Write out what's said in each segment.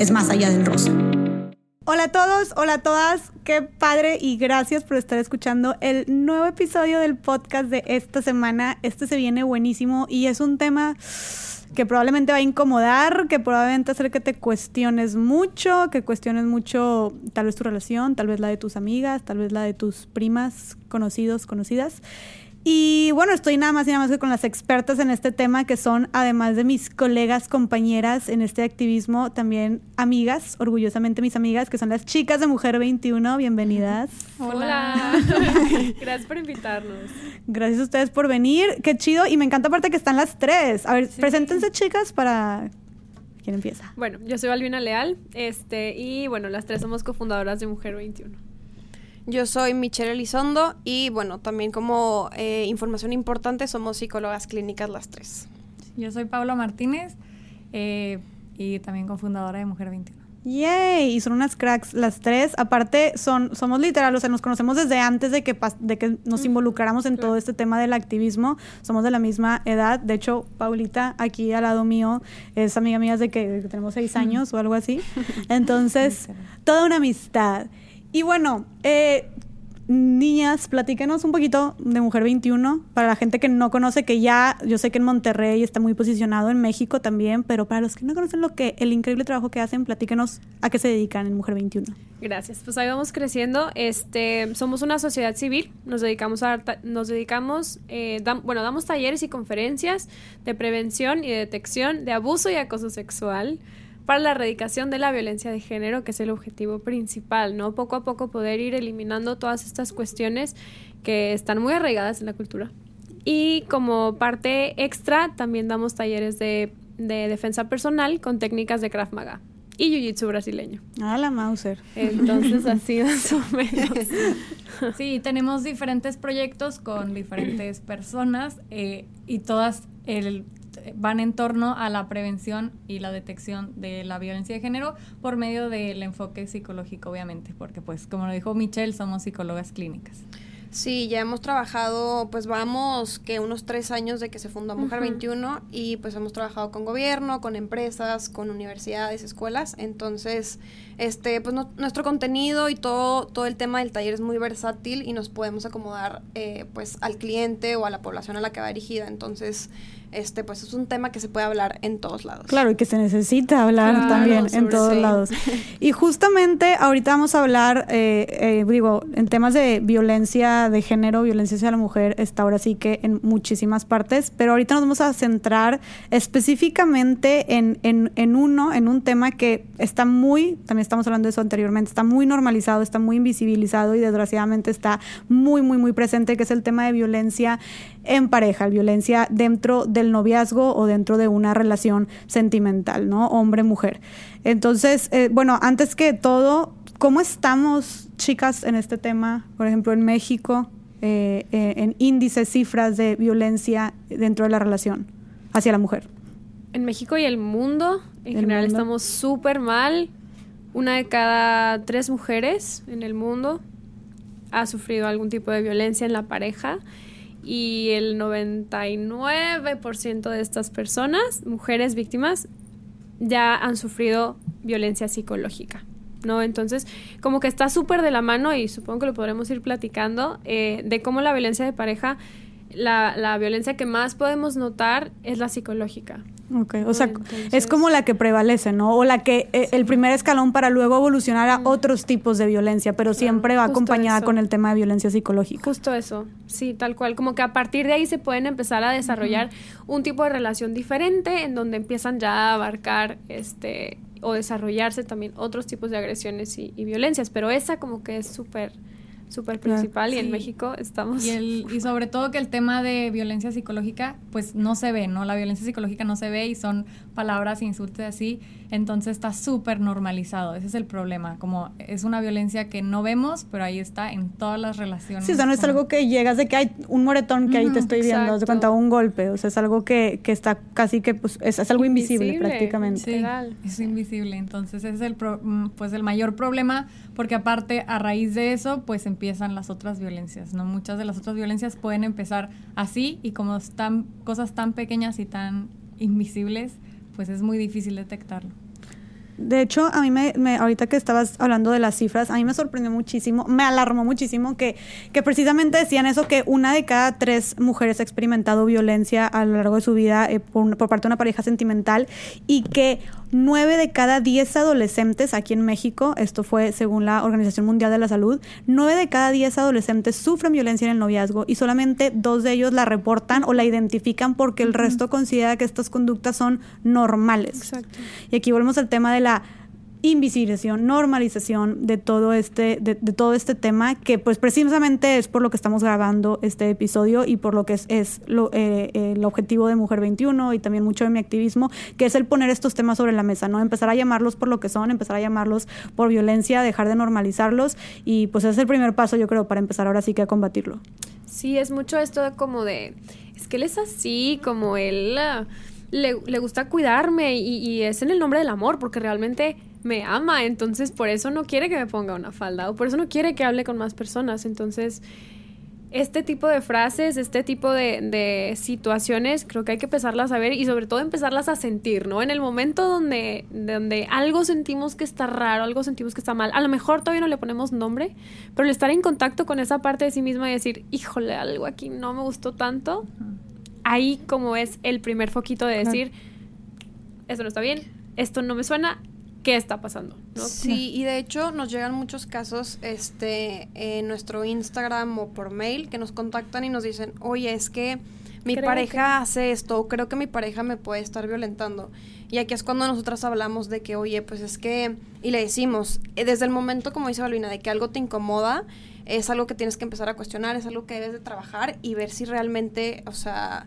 es Más Allá del Rosa. Hola a todos, hola a todas, qué padre y gracias por estar escuchando el nuevo episodio del podcast de esta semana. Este se viene buenísimo y es un tema que probablemente va a incomodar, que probablemente hacer que te cuestiones mucho, que cuestiones mucho tal vez tu relación, tal vez la de tus amigas, tal vez la de tus primas, conocidos, conocidas. Y bueno, estoy nada más y nada más que con las expertas en este tema, que son, además de mis colegas, compañeras en este activismo, también amigas, orgullosamente mis amigas, que son las chicas de Mujer 21. Bienvenidas. Hola. Gracias por invitarnos. Gracias a ustedes por venir. Qué chido. Y me encanta aparte que están las tres. A ver, preséntense, chicas, para ¿Quién empieza? Bueno, yo soy Balbina Leal, este, y bueno, las tres somos cofundadoras de Mujer 21. Yo soy Michelle Elizondo y bueno, también como eh, información importante somos psicólogas clínicas las tres. Yo soy Paula Martínez eh, y también cofundadora de Mujer 21. Yay, y son unas cracks las tres. Aparte, son, somos literal, o sea, nos conocemos desde antes de que, de que nos involucráramos en todo este tema del activismo. Somos de la misma edad. De hecho, Paulita, aquí al lado mío, es amiga mía de que, tenemos seis años o algo así. Entonces, toda una amistad. Y bueno, eh, niñas, platíquenos un poquito de Mujer 21 para la gente que no conoce, que ya yo sé que en Monterrey está muy posicionado, en México también, pero para los que no conocen lo que el increíble trabajo que hacen, platíquenos a qué se dedican en Mujer 21. Gracias. Pues ahí vamos creciendo. Este, somos una sociedad civil. Nos dedicamos a, nos dedicamos, eh, bueno, damos talleres y conferencias de prevención y de detección de abuso y acoso sexual para la erradicación de la violencia de género, que es el objetivo principal, ¿no? Poco a poco poder ir eliminando todas estas cuestiones que están muy arraigadas en la cultura. Y como parte extra, también damos talleres de, defensa personal con técnicas de Krav Maga y Jiu-Jitsu brasileño. Ah, la Mauser. Entonces, así más o menos. Sí, tenemos diferentes proyectos con diferentes personas eh, y todas el, van en torno a la prevención y la detección de la violencia de género por medio del enfoque psicológico, obviamente, porque pues como lo dijo Michelle, somos psicólogas clínicas. Sí, ya hemos trabajado, pues vamos que unos tres años de que se fundó Mujer 21 y pues hemos trabajado con gobierno, con empresas, con universidades, escuelas. Entonces, este, pues nuestro contenido y todo, todo el tema del taller es muy versátil y nos podemos acomodar eh, pues al cliente o a la población a la que va dirigida. Entonces, este, pues es un tema que se puede hablar en todos lados. Claro, y que se necesita hablar también en todos lados. Y justamente ahorita vamos a hablar, eh, eh, digo, en temas de violencia de género, violencia hacia la mujer, está ahora sí que en muchísimas partes, pero ahorita nos vamos a centrar específicamente en, en, en uno, en un tema que está muy, también estamos hablando de eso anteriormente, está muy normalizado, está muy invisibilizado y desgraciadamente está muy, muy, muy presente, que es el tema de violencia en pareja, violencia dentro del noviazgo o dentro de una relación sentimental, ¿no? Hombre-mujer. Entonces, eh, bueno, antes que todo, ¿cómo estamos, chicas, en este tema? Por ejemplo, en México, eh, eh, en índices, cifras de violencia dentro de la relación hacia la mujer. En México y el mundo, en general, estamos súper mal. Una de cada tres mujeres en el mundo ha sufrido algún tipo de violencia en la pareja y el 99% de estas personas, mujeres víctimas, ya han sufrido violencia psicológica. ¿no? Entonces, como que está súper de la mano y supongo que lo podremos ir platicando eh, de cómo la violencia de pareja la, la, violencia que más podemos notar es la psicológica. Ok, o sea, es como la que prevalece, ¿no? O la que eh, el primer escalón para luego evolucionar a otros tipos de violencia, pero siempre va acompañada con el tema de violencia psicológica. Justo eso, sí, tal cual. Como que a partir de ahí se pueden empezar a desarrollar un tipo de relación diferente en donde empiezan ya a abarcar este o desarrollarse también otros tipos de agresiones y, y violencias, pero esa como que es súper súper principal y en México estamos... Y, el, y sobre todo que el tema de violencia psicológica, pues no se ve, ¿no? La violencia psicológica no se ve y son palabras, insultos así, entonces está súper normalizado, ese es el problema, como es una violencia que no vemos, pero ahí está en todas las relaciones. Sí, o sea, no es algo que llegas de que hay un moretón que ahí te estoy viendo, de cuenta un golpe, o sea, es algo que, que está casi que, pues, es, algo invisible, prácticamente. Sí, es invisible, entonces ese es el, mm, pues, el mayor problema, porque aparte, a raíz de eso, pues empiezan las otras violencias, ¿no? Muchas de las otras violencias pueden empezar así y como están cosas tan pequeñas y tan invisibles, pues es muy difícil detectarlo. De hecho, a mí me, ahorita que estabas hablando de las cifras, a mí me sorprendió muchísimo, me alarmó muchísimo que, que precisamente decían eso, que una de cada tres mujeres ha experimentado violencia a lo largo de su vida eh, por, por, parte de una pareja sentimental y que 9 de cada 10 adolescentes aquí en México, esto fue según la Organización Mundial de la Salud, 9 de cada 10 adolescentes sufren violencia en el noviazgo y solamente dos de ellos la reportan o la identifican porque el resto considera que estas conductas son normales. Exacto. Y aquí volvemos al tema de la invisibilización, normalización de todo este, de, todo este tema, que pues precisamente es por lo que estamos grabando este episodio y por lo que es, es lo, eh, el objetivo de Mujer 21 y también mucho de mi activismo, que es el poner estos temas sobre la mesa, ¿no? Empezar a llamarlos por lo que son, empezar a llamarlos por violencia, dejar de normalizarlos y pues es el primer paso yo creo para empezar ahora sí que a combatirlo. Sí, es mucho esto como de, es que él es así, como él... Ah, le, le, gusta cuidarme y, es en el nombre del amor, porque realmente me ama, entonces por eso no quiere que me ponga una falda o por eso no quiere que hable con más personas. Entonces, este tipo de frases, este tipo de, situaciones, creo que hay que empezarlas a ver y sobre todo empezarlas a sentir, ¿no? En el momento donde, donde algo sentimos que está raro, algo sentimos que está mal, a lo mejor todavía no le ponemos nombre, pero el estar en contacto con esa parte de sí misma y decir, híjole, algo aquí no me gustó tanto, ahí como es el primer foquito de decir, esto no está bien, esto no me suena, qué está pasando. Sí, y de hecho nos llegan muchos casos este, en nuestro Instagram o por mail que nos contactan y nos dicen, oye, es que mi pareja hace esto, creo que mi pareja me puede estar violentando. Y aquí es cuando nosotras hablamos de que, oye, pues es que, y le decimos, eh, desde el momento, como dice Balvina, de que algo te incomoda, es algo que tienes que empezar a cuestionar, es algo que debes de trabajar y ver si realmente, o sea,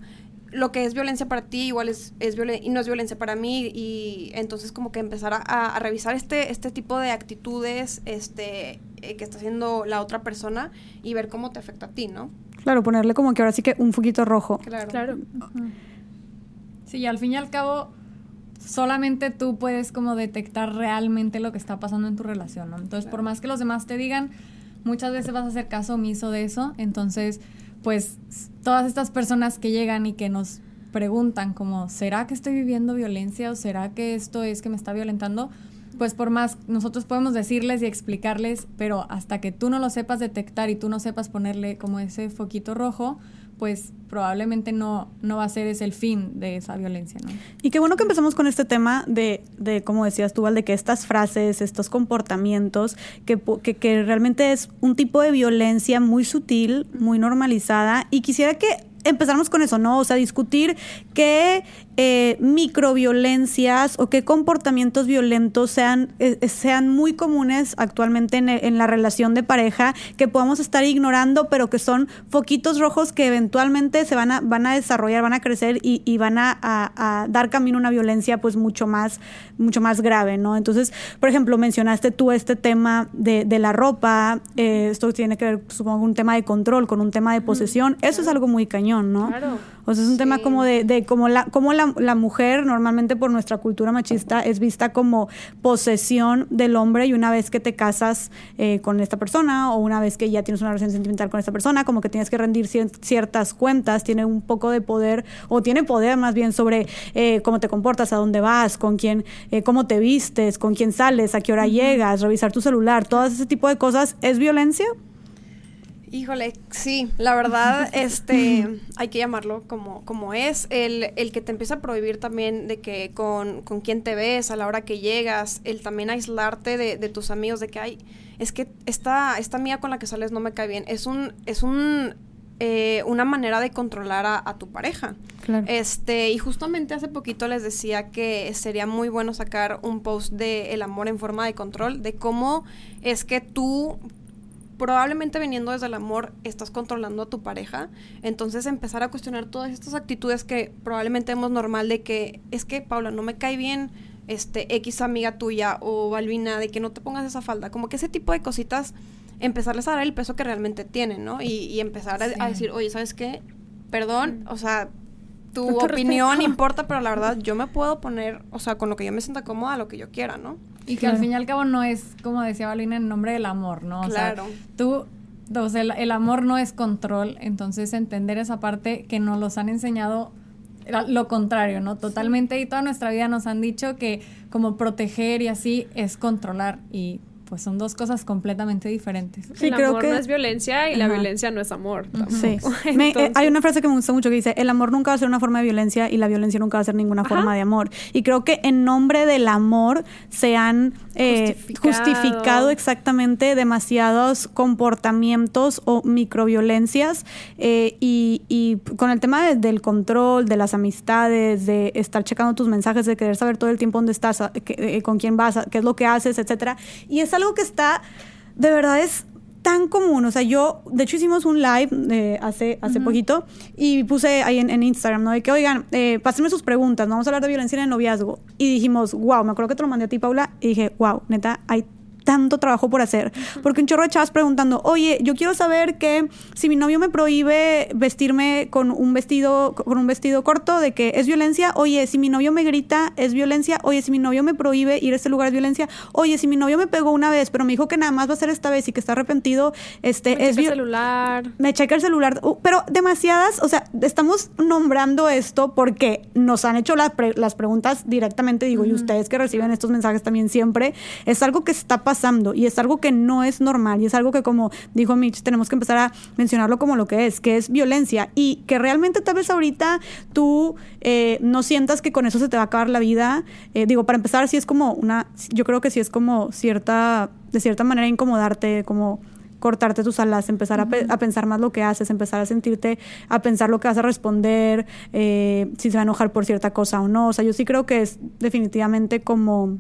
lo que es violencia para ti igual es, es y no es violencia para mí y entonces como que empezar a, revisar este, este tipo de actitudes este, eh, que está haciendo la otra persona y ver cómo te afecta a ti, ¿no? Claro, ponerle como que ahora sí que un foquito rojo. Claro. claro. Sí, al fin y al cabo solamente tú puedes como detectar realmente lo que está pasando en tu relación, ¿no? Entonces, por más que los demás te digan, muchas veces vas a hacer caso omiso de eso, entonces pues todas estas personas que llegan y que nos preguntan como, ¿será que estoy viviendo violencia o será que esto es que me está violentando? Pues por más, nosotros podemos decirles y explicarles, pero hasta que tú no lo sepas detectar y tú no sepas ponerle como ese foquito rojo, pues probablemente no, no va a ser ese el fin de esa violencia, ¿no? Y qué bueno que empezamos con este tema de, de como decías tú, Val, de que estas frases, estos comportamientos, que, que, que realmente es un tipo de violencia muy sutil, muy normalizada, y quisiera que empezáramos con eso, ¿no? O sea, discutir qué eh, microviolencias o qué comportamientos violentos sean, eh, sean muy comunes actualmente en, la relación de pareja, que podamos estar ignorando, pero que son foquitos rojos que eventualmente se van a, van a desarrollar, van a crecer y, van a, dar camino a una violencia pues mucho más, mucho más grave, ¿no? Entonces, por ejemplo, mencionaste tú este tema de, la ropa, eh, esto tiene que ver, supongo, un tema de control, con un tema de posesión, eso es algo muy cañón, ¿no? Claro. O sea, es un tema como de, de como, la, como la, la, mujer normalmente por nuestra cultura machista es vista como posesión del hombre y una vez que te casas eh, con esta persona o una vez que ya tienes una relación sentimental con esta persona, como que tienes que rendir ciertas cuentas, tiene un poco de poder o tiene poder más bien sobre eh, cómo te comportas, a dónde vas, con quién, eh, cómo te vistes, con quién sales, a qué hora llegas, revisar tu celular, todo ese tipo de cosas. ¿Es violencia? Híjole, sí, la verdad, este, hay que llamarlo como, como es. El, el que te empieza a prohibir también de que con, con quién te ves, a la hora que llegas, el también aislarte de, de tus amigos, de que hay, es que esta, esta mía con la que sales no me cae bien. Es un, es un, eh, una manera de controlar a, tu pareja. Este, y justamente hace poquito les decía que sería muy bueno sacar un post de el amor en forma de control, de cómo es que tú probablemente viniendo desde el amor estás controlando a tu pareja, entonces empezar a cuestionar todas estas actitudes que probablemente vemos normal de que es que Paula no me cae bien este X amiga tuya o Balvina de que no te pongas esa falda, como que ese tipo de cositas empezarles a dar el peso que realmente tienen, ¿no? Y, empezar a, decir, oye, ¿sabes qué? Perdón, o sea, tu opinión importa, pero la verdad yo me puedo poner, o sea, con lo que yo me sienta cómoda, lo que yo quiera, ¿no? Y que al fin y al cabo no es, como decía Valina, en nombre del amor, ¿no? O claro. Sea, tú, o sea, el, amor no es control, entonces entender esa parte que nos los han enseñado lo contrario, ¿no? Totalmente, y toda nuestra vida nos han dicho que como proteger y así es controlar y pues son dos cosas completamente diferentes. Sí, el amor no es violencia y la violencia no es amor. Sí. Eh, hay una frase que me gusta mucho que dice, el amor nunca va a ser una forma de violencia y la violencia nunca va a ser ninguna forma de amor. Y creo que en nombre del amor se han eh, justificado. exactamente demasiados comportamientos o microviolencias eh, y, y, con el tema del control, de las amistades, de estar checando tus mensajes, de querer saber todo el tiempo dónde estás, con quién vas, qué es lo que haces, etcétera. Y es algo que está, de verdad es tan común. O sea, yo, de hecho, hicimos un live eh, hace, hace poquito y puse ahí en, Instagram, ¿no? De que, oigan, eh, pásenme sus preguntas, vamos a hablar de violencia en el noviazgo. Y dijimos, wow, me acuerdo que te lo mandé a ti, Paula, y dije, wow, neta, hay tanto trabajo por hacer. Porque un chorro de chavas preguntando, oye, yo quiero saber que si mi novio me prohíbe vestirme con un vestido, con un vestido corto, de que es violencia, oye, si mi novio me grita, es violencia, oye, si mi novio me prohíbe ir a este lugar es violencia, oye, si mi novio me pegó una vez, pero me dijo que nada más va a ser esta vez y que está arrepentido, este me es el celular. Me checa el celular. Uh, pero demasiadas, o sea, estamos nombrando esto porque nos han hecho las preguntas directamente, digo, y ustedes que reciben estos mensajes también siempre, es algo que está pasando pasando y es algo que no es normal y es algo que como dijo Mitch tenemos que empezar a mencionarlo como lo que es, que es violencia y que realmente tal vez ahorita tú eh, no sientas que con eso se te va a acabar la vida. Eh, digo, para empezar, si es como una, yo creo que sí es como cierta, de cierta manera incomodarte, como cortarte tus alas, empezar a, pensar más lo que haces, empezar a sentirte, a pensar lo que vas a responder, eh, si se va a enojar por cierta cosa o no. O sea, yo sí creo que es definitivamente como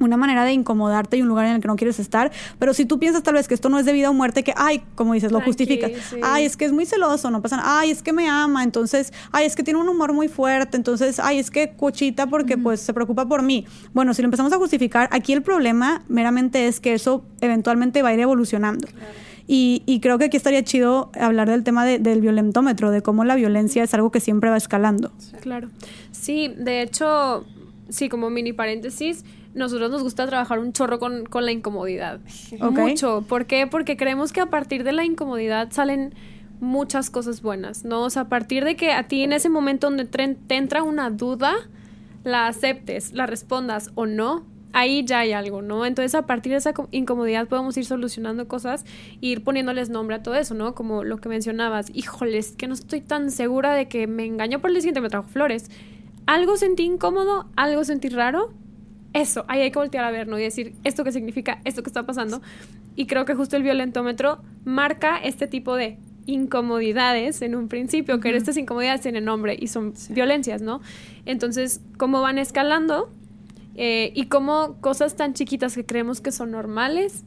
una manera de incomodarte y un lugar en el que no quieres estar, pero si tú piensas tal vez que esto no es de vida o muerte, que, ay, como dices, lo justifica, ay, es que es muy celoso, no pasa nada, ay, es que me ama, entonces, ay, es que tiene un humor muy fuerte, entonces, ay, es que cochita porque pues se preocupa por mí. Bueno, si lo empezamos a justificar, aquí el problema meramente es que eso eventualmente va a ir evolucionando. Y, creo que aquí estaría chido hablar del tema del violentómetro, de cómo la violencia es algo que siempre va escalando. Claro. Sí, de hecho, sí, como mini paréntesis, nosotros nos gusta trabajar un chorro con, la incomodidad. Mucho. ¿Por qué? Porque creemos que a partir de la incomodidad salen muchas cosas buenas, ¿no? O sea, a partir de que a ti en ese momento donde te entra una duda, la aceptes, la respondas o no, ahí ya hay algo, ¿no? Entonces, a partir de esa incomodidad podemos ir solucionando cosas e ir poniéndoles nombre a todo eso, ¿no? Como lo que mencionabas, híjoles, que no estoy tan segura de que me engañó por el siguiente me trajo flores. Algo sentí incómodo, algo sentí raro, eso, ahí hay que voltear a ver, ¿no? Y decir, ¿esto qué significa? ¿Esto qué está pasando? Y creo que justo el violentómetro marca este tipo de incomodidades en un principio, que estas incomodidades tienen nombre y son violencias, ¿no? Entonces, cómo van escalando eh, y cómo cosas tan chiquitas que creemos que son normales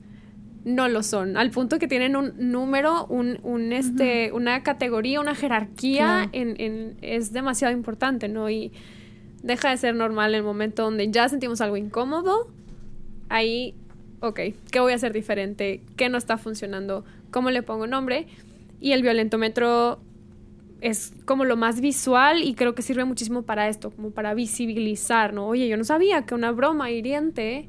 no lo son, al punto que tienen un número, un, un este, una categoría, una jerarquía, en, en, es demasiado importante, ¿no? Y deja de ser normal en el momento donde ya sentimos algo incómodo, ahí, ok, ¿qué voy a hacer diferente? ¿Qué no está funcionando? ¿Cómo le pongo nombre? Y el violentómetro es como lo más visual y creo que sirve muchísimo para esto, como para visibilizar, ¿no? Oye, yo no sabía que una broma hiriente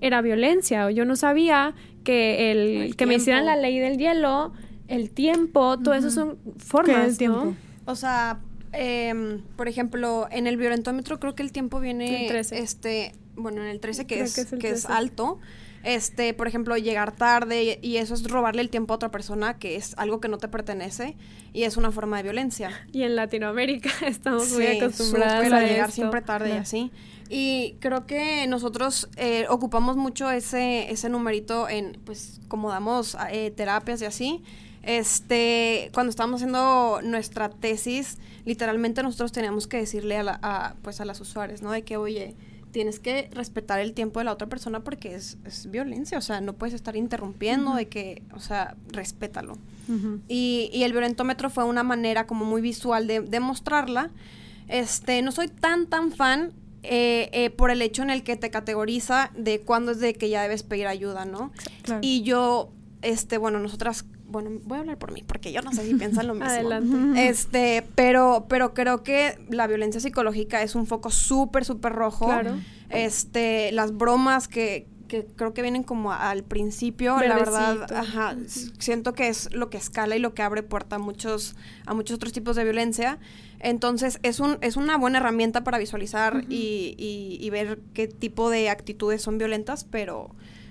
era violencia, o yo no sabía que el, que me hicieran la ley del hielo, el tiempo, todo eso son formas, tiempo? O sea, eh, por ejemplo, en el violentómetro creo que el tiempo viene, este, bueno, en el 13 que, es, que, es, alto, este, por ejemplo, llegar tarde y, eso es robarle el tiempo a otra persona, que es algo que no te pertenece y es una forma de violencia. Y en Latinoamérica estamos muy acostumbrados a, llegar siempre tarde y así. Y creo que nosotros eh, ocupamos mucho ese, ese numerito en, pues, como damos eh, terapias y así. Este, cuando estábamos haciendo nuestra tesis, literalmente nosotros teníamos que decirle a, la, pues a las usuarias, ¿no? De que, oye, tienes que respetar el tiempo de la otra persona porque es, violencia, o sea, no puedes estar interrumpiendo de que, o sea, respétalo. y, y, el violentómetro fue una manera como muy visual de, de mostrarla. Este, no soy tan, tan fan eh, eh, por el hecho en el que te categoriza de cuándo es de que ya debes pedir ayuda, ¿no? Y yo, este, bueno, nosotras bueno, voy a hablar por mí, porque yo no sé si piensan lo mismo. Adelante. Este, pero, pero creo que la violencia psicológica es un foco súper, súper rojo. Claro. Este, las bromas que, que creo que vienen como al principio, la verdad, ajá, siento que es lo que escala y lo que abre puerta a muchos, a muchos otros tipos de violencia. Entonces, es, un, es una buena herramienta para visualizar y, y, ver qué tipo de actitudes son violentas, pero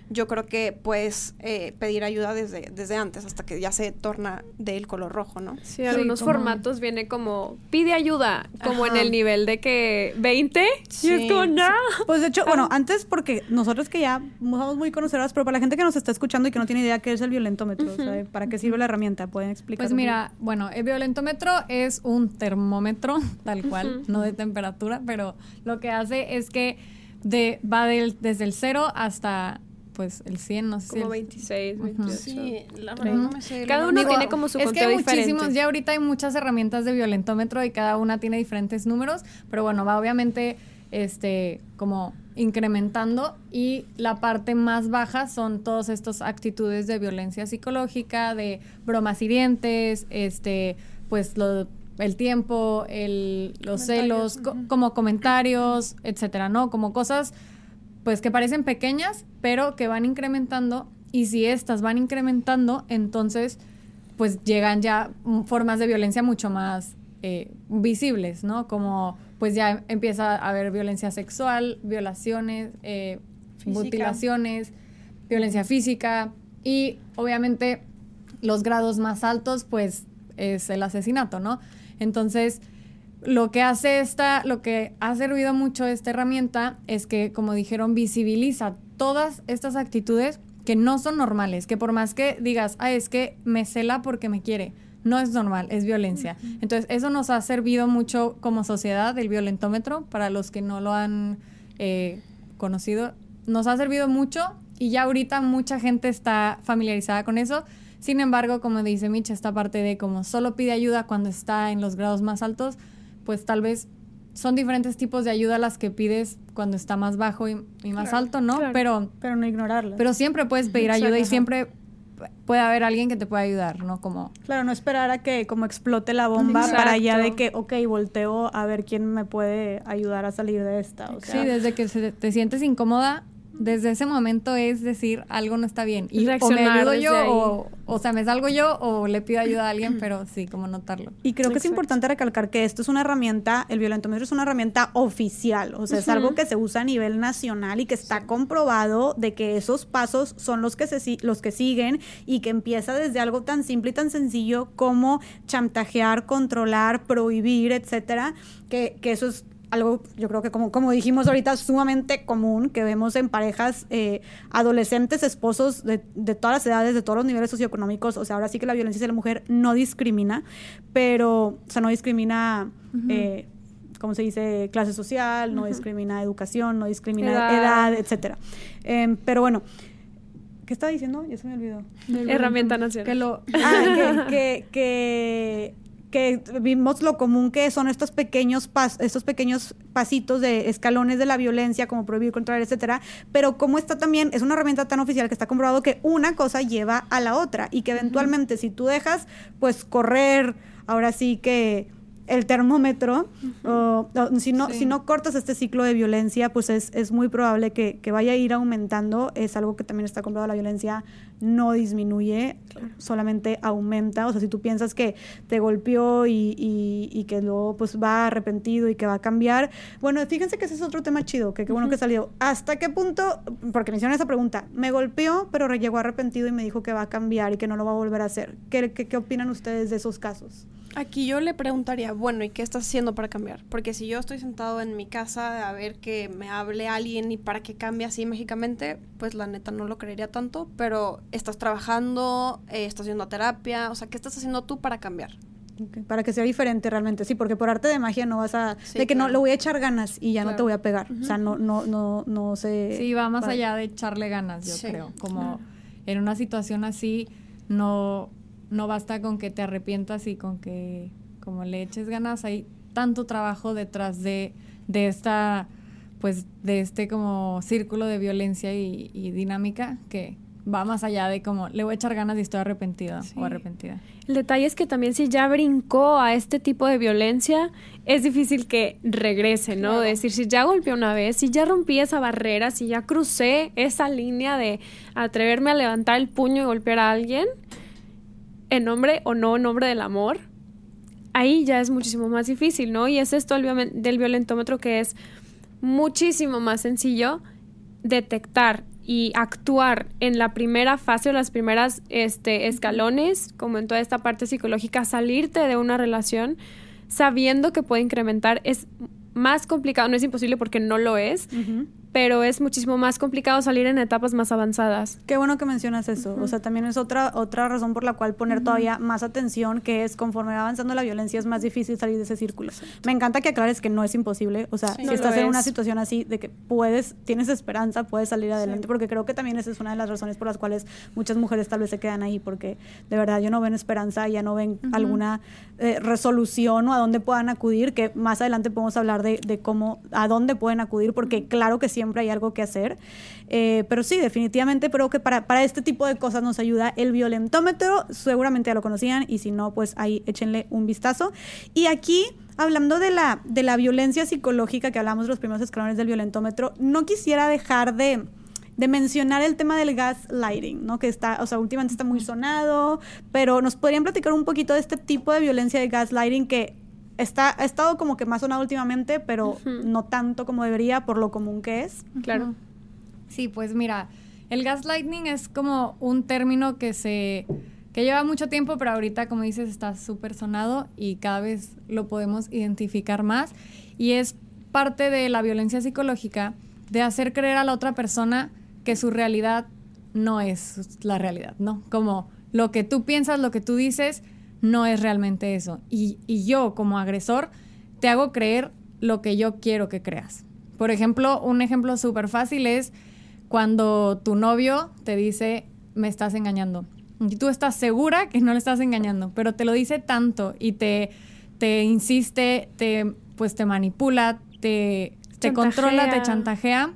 yo creo que puedes eh, pedir ayuda desde, desde antes hasta que ya se torna del color rojo, ¿no? Sí, algunos formatos viene como pide ayuda, como en el nivel de que 20 y es como no. Pues de hecho, bueno, antes porque nosotros que ya somos muy conocedoras, pero para la gente que nos está escuchando y que no tiene idea qué es el violentómetro, ¿para qué sirve la herramienta? ¿Pueden explicar? Pues mira, bueno, el violentómetro es un termómetro tal cual, no de temperatura, pero lo que hace es que de, va del, desde el cero hasta pues el 100, no sé. Como 26, 28. Sí, la verdad no me sé. Cada uno tiene como su Es que hay muchísimos, ya ahorita hay muchas herramientas de violentómetro y cada una tiene diferentes números, pero bueno, va obviamente este como incrementando y la parte más baja son todas estas actitudes de violencia psicológica, de bromas hirientes, este pues lo, el tiempo, el, los celos, como comentarios, etcétera, ¿no? Como cosas pues que parecen pequeñas, pero que van incrementando y si estas van incrementando, entonces pues llegan ya formas de violencia mucho más eh, visibles, ¿no? Como pues ya empieza a haber violencia sexual, violaciones, eh, mutilaciones, violencia física y obviamente los grados más altos pues es el asesinato, ¿no? Entonces, lo que hace esta, lo que ha servido mucho esta herramienta es que, como dijeron, visibiliza todas estas actitudes que no son normales, que por más que digas, ah, es que me cela porque me quiere, no es normal, es violencia. Entonces, eso nos ha servido mucho como sociedad, el violentómetro, para los que no lo han eh, conocido, nos ha servido mucho y ya ahorita mucha gente está familiarizada con eso. Sin embargo, como dice Mitch, esta parte de como solo pide ayuda cuando está en los grados más altos, pues tal vez son diferentes tipos de ayuda las que pides cuando está más bajo y, más alto, ¿no? Pero, pero no ignorarlas. Pero siempre puedes pedir ayuda y siempre puede haber alguien que te pueda ayudar, ¿no? Como... Claro, no esperar a que como explote la bomba para allá de que, ok, volteo a ver quién me puede ayudar a salir de esta. sí, desde que te sientes incómoda, desde ese momento es decir, algo no está bien. Y o me ayudo yo, o, o, sea, me salgo yo, o le pido ayuda a alguien, pero sí, como notarlo. Y creo que es importante recalcar que esto es una herramienta, el violentómetro es una herramienta oficial, o sea, es algo que se usa a nivel nacional y que está comprobado de que esos pasos son los que, se, los que siguen y que empieza desde algo tan simple y tan sencillo como chantajear, controlar, prohibir, etcétera, que, que eso es algo, yo creo que como, como dijimos ahorita, sumamente común que vemos en parejas eh, adolescentes, esposos de, de, todas las edades, de todos los niveles socioeconómicos. O sea, ahora sí que la violencia de la mujer no discrimina, pero, o sea, no discrimina, eh, como se dice, clase social, no discrimina educación, no discrimina edad, etcétera. Em, pero bueno. ¿Qué estaba diciendo? Ya se me olvidó. Herramienta nacional. Que lo, ah, que, que que vimos lo común que son estos pequeños pas, estos pequeños pasitos de escalones de la violencia, como prohibir, controlar, etcétera, pero como está también, es una herramienta tan oficial que está comprobado que una cosa lleva a la otra y que eventualmente si tú dejas, pues correr, ahora sí que el termómetro, o, si, no, si no cortas este ciclo de violencia, pues es, es muy probable que, que, vaya a ir aumentando. Es algo que también está comprobado, la violencia no disminuye, solamente aumenta. O sea, si tú piensas que te golpeó y, y, que luego pues va arrepentido y que va a cambiar, bueno, fíjense que ese es otro tema chido, que qué bueno que salió. ¿Hasta qué punto? Porque me hicieron esa pregunta, me golpeó, pero llegó arrepentido y me dijo que va a cambiar y que no lo va a volver a hacer. ¿Qué, qué, qué opinan ustedes de esos casos? Aquí yo le preguntaría, bueno, ¿y qué estás haciendo para cambiar? Porque si yo estoy sentado en mi casa a ver que me hable alguien y para que cambie así mágicamente, pues la neta no lo creería tanto, pero estás trabajando, eh, estás haciendo terapia, o sea, ¿qué estás haciendo tú para cambiar? Para que sea diferente realmente, sí, porque por arte de magia no vas a... de que no, le voy a echar ganas y ya no te voy a pegar. O sea, no, no, no, no sé... Sí, va más allá de echarle ganas, yo creo. Como en una situación así, no, no basta con que te arrepientas y con que como le eches ganas, hay tanto trabajo detrás de, de esta pues de este como círculo de violencia y, y dinámica que, va más allá de como le voy a echar ganas y estoy arrepentida o arrepentida. El detalle es que también si ya brincó a este tipo de violencia, es difícil que regrese, ¿no? Decir, si ya golpeé una vez, si ya rompí esa barrera, si ya crucé esa línea de atreverme a levantar el puño y golpear a alguien, en nombre o no en nombre del amor, ahí ya es muchísimo más difícil, ¿no? Y es esto del violentómetro que es muchísimo más sencillo detectar y actuar en la primera fase o las primeras este, escalones, como en toda esta parte psicológica, salirte de una relación sabiendo que puede incrementar es más complicado, no es imposible porque no lo es, pero es muchísimo más complicado salir en etapas más avanzadas. Qué bueno que mencionas eso. O sea, también es otra, otra razón por la cual poner todavía más atención, que es conforme va avanzando la violencia es más difícil salir de ese círculo. Me encanta que aclares que no es imposible. O sea, si estás en una situación así de que puedes, tienes esperanza, puedes salir adelante, porque creo que también esa es una de las razones por las cuales muchas mujeres tal vez se quedan ahí, porque de verdad ya no ven esperanza, ya no ven alguna eh, resolución o a dónde puedan acudir, que más adelante podemos hablar de, de cómo, a dónde pueden acudir, porque claro que sí siempre hay algo que hacer. Eh, pero sí, definitivamente creo que para, para este tipo de cosas nos ayuda el violentómetro. Seguramente ya lo conocían y si no, pues ahí échenle un vistazo. Y aquí hablando de la, de la violencia psicológica que hablamos de los primeros escalones del violentómetro, no quisiera dejar de, de, mencionar el tema del gaslighting, ¿no? Que está, o sea, últimamente está muy sonado, pero nos podrían platicar un poquito de este tipo de violencia de gaslighting que está, ha estado como que más sonado últimamente, pero no tanto como debería por lo común que es. Claro. Sí, pues mira, el gaslighting es como un término que se que lleva mucho tiempo, pero ahorita, como dices, está súper sonado y cada vez lo podemos identificar más. Y es parte de la violencia psicológica de hacer creer a la otra persona que su realidad no es la realidad, ¿no? Como lo que tú piensas, lo que tú dices, no es realmente eso. Y, yo como agresor te hago creer lo que yo quiero que creas. Por ejemplo, un ejemplo súper fácil es cuando tu novio te dice, me estás engañando. Y tú estás segura que no le estás engañando, pero te lo dice tanto y te, te insiste, te, pues te manipula, te, te controla, te chantajea.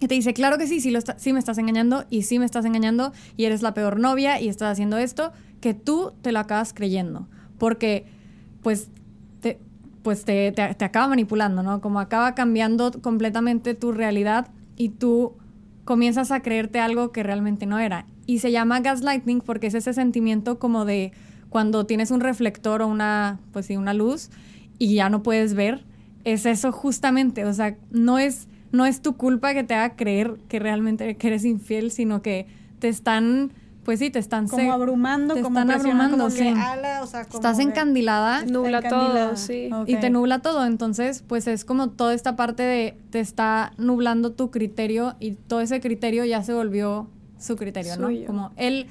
Y te dice, claro que sí, sí, lo sí me estás engañando y sí me estás engañando y eres la peor novia y estás haciendo esto que tú te lo acabas creyendo, porque pues te, pues te, te, acaba manipulando, ¿no? Como acaba cambiando completamente tu realidad y tú comienzas a creerte algo que realmente no era. Y se llama gaslighting porque es ese sentimiento como de cuando tienes un reflector o una, pues sí, una luz y ya no puedes ver, es eso justamente, o sea, no es, no es tu culpa que te haga creer que realmente que eres infiel, sino que te están pues sí, te están como abrumando, te como están abrumando, o sea, Estás encandilada, nubla todo, sí. Y te nubla todo, entonces pues es como toda esta parte de te está nublando tu criterio y todo ese criterio ya se volvió su criterio, ¿no? Como él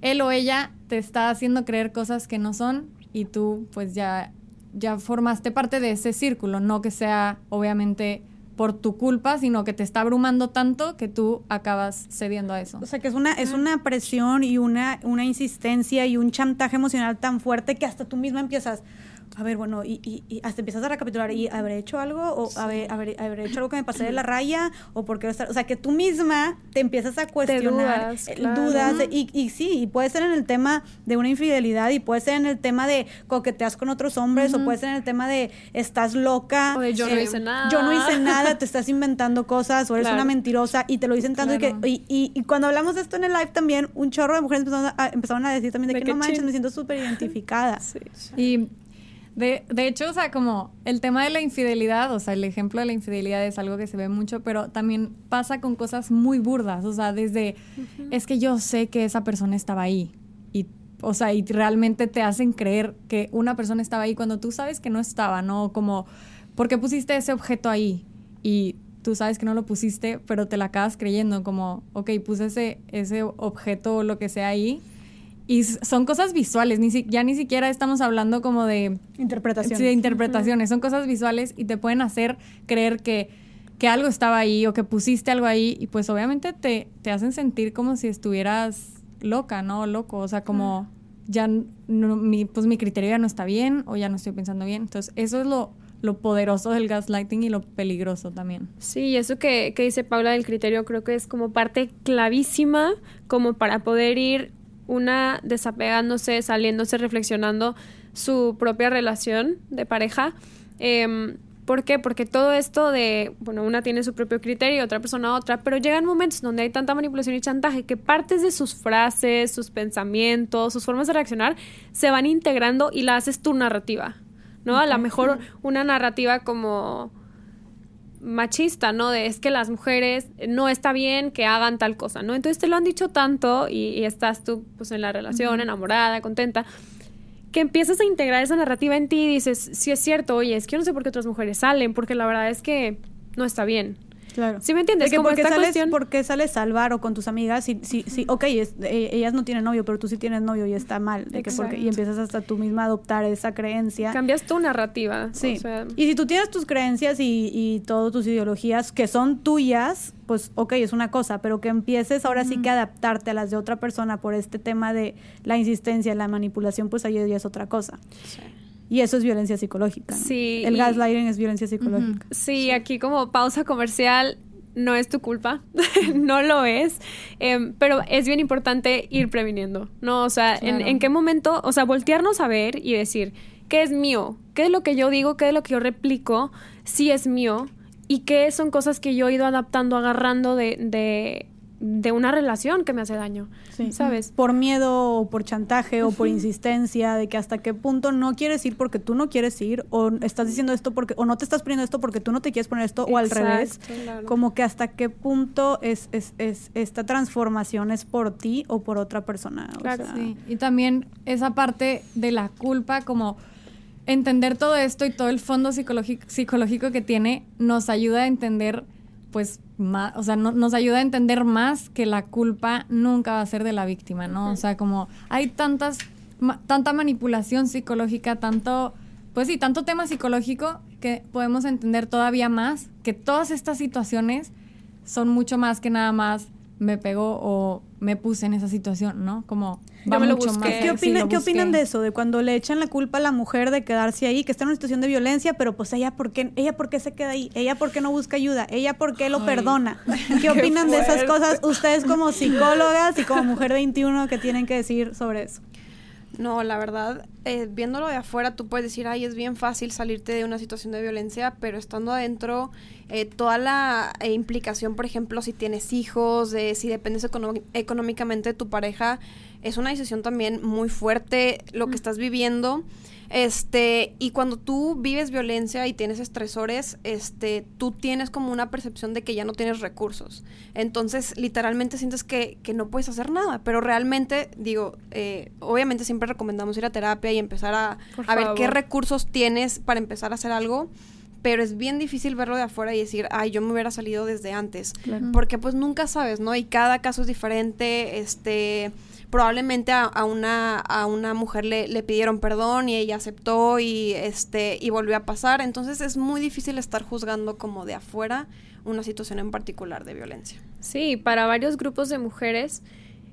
él o ella te está haciendo creer cosas que no son y tú pues ya ya formaste parte de ese círculo, no que sea obviamente por tu culpa, sino que te está abrumando tanto que tú acabas cediendo a eso. O sea, que es una, es una presión y una, una insistencia y un chantaje emocional tan fuerte que hasta tú misma empiezas, a ver, bueno, y, y, hasta empiezas a recapitular, ¿y habré hecho algo? ¿O haber, habré, hecho algo que me pasé de la raya? ¿O porque O sea, que tú misma te empiezas a cuestionar, dudas, eh, dudas y, y, sí, y puede ser en el tema de una infidelidad, y puede ser en el tema de coqueteas con otros hombres, o puede ser en el tema de estás loca. O de yo no eh, hice nada. Yo no hice nada, te estás inventando cosas, o eres una mentirosa, y te lo dicen tanto. Y, y, cuando hablamos de esto en el live también, un chorro de mujeres empezaron a, empezaron a decir también de, que, no manches, me siento súper identificada. Sí. Y de, de, hecho, o sea, como el tema de la infidelidad, o sea, el ejemplo de la infidelidad es algo que se ve mucho, pero también pasa con cosas muy burdas, o sea, desde, es que yo sé que esa persona estaba ahí, y, o sea, y realmente te hacen creer que una persona estaba ahí cuando tú sabes que no estaba, ¿no? Como, ¿por qué pusiste ese objeto ahí? Y tú sabes que no lo pusiste, pero te la acabas creyendo, como, ok, puse ese, ese objeto o lo que sea ahí, y son cosas visuales, ni ya ni siquiera estamos hablando como de interpretaciones. Sí, de interpretaciones, son cosas visuales y te pueden hacer creer que, que, algo estaba ahí o que pusiste algo ahí y pues obviamente te, te hacen sentir como si estuvieras loca, ¿no? Loco, o sea, como ya no, mi, pues mi criterio ya no está bien o ya no estoy pensando bien. Entonces, eso es lo, lo poderoso del gaslighting y lo peligroso también. Sí, eso que, que dice Paula del criterio creo que es como parte clavísima como para poder ir una desapegándose, saliéndose, reflexionando su propia relación de pareja. Eh, ¿Por qué? Porque todo esto de, bueno, una tiene su propio criterio, otra persona otra, pero llegan momentos donde hay tanta manipulación y chantaje que partes de sus frases, sus pensamientos, sus formas de reaccionar se van integrando y la haces tu narrativa, ¿no? A lo mejor una narrativa como machista, ¿no? De es que las mujeres no está bien que hagan tal cosa, ¿no? Entonces te lo han dicho tanto y, estás tú pues en la relación, enamorada, contenta, que empiezas a integrar esa narrativa en ti y dices, si es cierto, oye, es que yo no sé por qué otras mujeres salen, porque la verdad es que no está bien. Claro. ¿Sí me entiendes? Como porque, sales, porque sales salvar o con tus amigas, si, si, si ok, eh, ellas no tienen novio, pero tú sí tienes novio y está mal. De que porque, y empiezas hasta tú misma a adoptar esa creencia. Cambias tu narrativa. Sí. Y si tú tienes tus creencias y, y todas tus ideologías que son tuyas, pues ok, es una cosa, pero que empieces ahora sí que adaptarte a las de otra persona por este tema de la insistencia, la manipulación, pues ahí ya es otra cosa. Sí. Y eso es violencia psicológica. Sí. El gaslighting es violencia psicológica. sí, aquí como pausa comercial, no es tu culpa, no lo es, em, pero es bien importante ir previniendo, ¿no? O sea, en, en, qué momento, o sea, voltearnos a ver y decir, ¿qué es mío? ¿Qué es lo que yo digo? ¿Qué es lo que yo replico? Si es mío. ¿Y qué son cosas que yo he ido adaptando, agarrando de, de de una relación que me hace daño, ¿sabes? Por miedo o por chantaje o por insistencia de que hasta qué punto no quieres ir porque tú no quieres ir o estás diciendo esto porque o no te estás poniendo esto porque tú no te quieres poner esto o al revés. Como que hasta qué punto es, es, es, esta transformación es por ti o por otra persona. Claro, sí. Y también esa parte de la culpa como entender todo esto y todo el fondo psicológico que tiene nos ayuda a entender pues más, o sea, no, nos ayuda a entender más que la culpa nunca va a ser de la víctima, ¿no? O sea, como hay tantas, tanta manipulación psicológica, tanto, pues sí, tanto tema psicológico que podemos entender todavía más que todas estas situaciones son mucho más que nada más me pegó o me puse en esa situación, ¿no? Como va mucho más. ¿Qué, ¿Qué opinan de eso? De cuando le echan la culpa a la mujer de quedarse ahí, que está en una situación de violencia, pero pues ella por qué, ella por qué se queda ahí, ella por qué no busca ayuda, ella por qué lo perdona. ¿Qué opinan de esas cosas ustedes como psicólogas y como mujer 21 que tienen que decir sobre eso? No, la verdad, eh, viéndolo de afuera, tú puedes decir, ay, es bien fácil salirte de una situación de violencia, pero estando adentro, eh, toda la eh, implicación, por ejemplo, si tienes hijos, de si dependes económicamente de tu pareja, es una decisión también muy fuerte lo que estás viviendo. Este, y cuando tú vives violencia y tienes estresores, este, tú tienes como una percepción de que ya no tienes recursos. Entonces, literalmente sientes que, que no puedes hacer nada. Pero realmente, digo, eh, obviamente siempre recomendamos ir a terapia y empezar a, a ver qué recursos tienes para empezar a hacer algo pero es bien difícil verlo de afuera y decir, ay, yo me hubiera salido desde antes, porque pues nunca sabes, ¿no? Y cada caso es diferente, este, probablemente a, una, a una mujer le, le, pidieron perdón y ella aceptó y, este, y volvió a pasar. Entonces es muy difícil estar juzgando como de afuera una situación en particular de violencia. Sí, para varios grupos de mujeres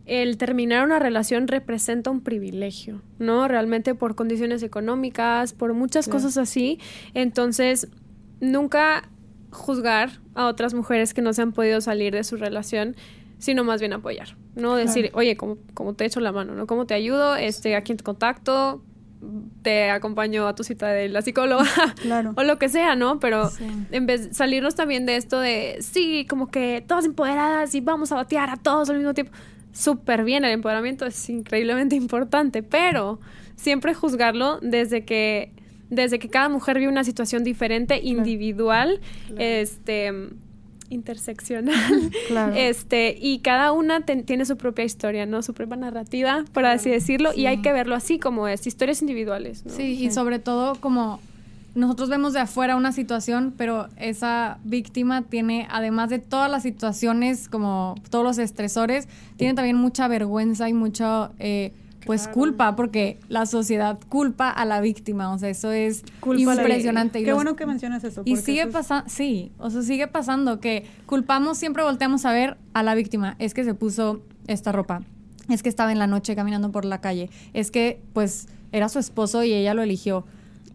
el terminar una relación representa un privilegio, ¿no? Realmente por condiciones económicas, por muchas cosas así. Entonces, nunca juzgar a otras mujeres que no se han podido salir de su relación sino más bien apoyar, no decir, oye, ¿cómo, ¿cómo, te echo la mano? ¿no? ¿Cómo te ayudo? Este, ¿A quién te contacto? Te acompaño a tu cita de la psicóloga claro. o lo que sea, ¿no? Pero en vez de salirnos también de esto de, sí, como que todas empoderadas y vamos a batear a todos al mismo tiempo. Súper bien, el empoderamiento es increíblemente importante, pero siempre juzgarlo desde que desde que cada mujer vive una situación diferente, individual, este interseccional. Este, y cada una tiene su propia historia, ¿no? Su propia narrativa, por así decirlo, y hay que verlo así como es, historias individuales, Sí, y sobre todo como nosotros vemos de afuera una situación, pero esa víctima tiene, además de todas las situaciones, como todos los estresores, tiene también mucha vergüenza y mucho... Eh, pues culpa, porque la sociedad culpa a la víctima, o sea, eso es impresionante. Qué bueno que mencionas eso. Y sigue pasando, sí, o sea, sigue pasando que culpamos, siempre volteamos a ver a la víctima, es que se puso esta ropa, es que estaba en la noche caminando por la calle, es que pues era su esposo y ella lo eligió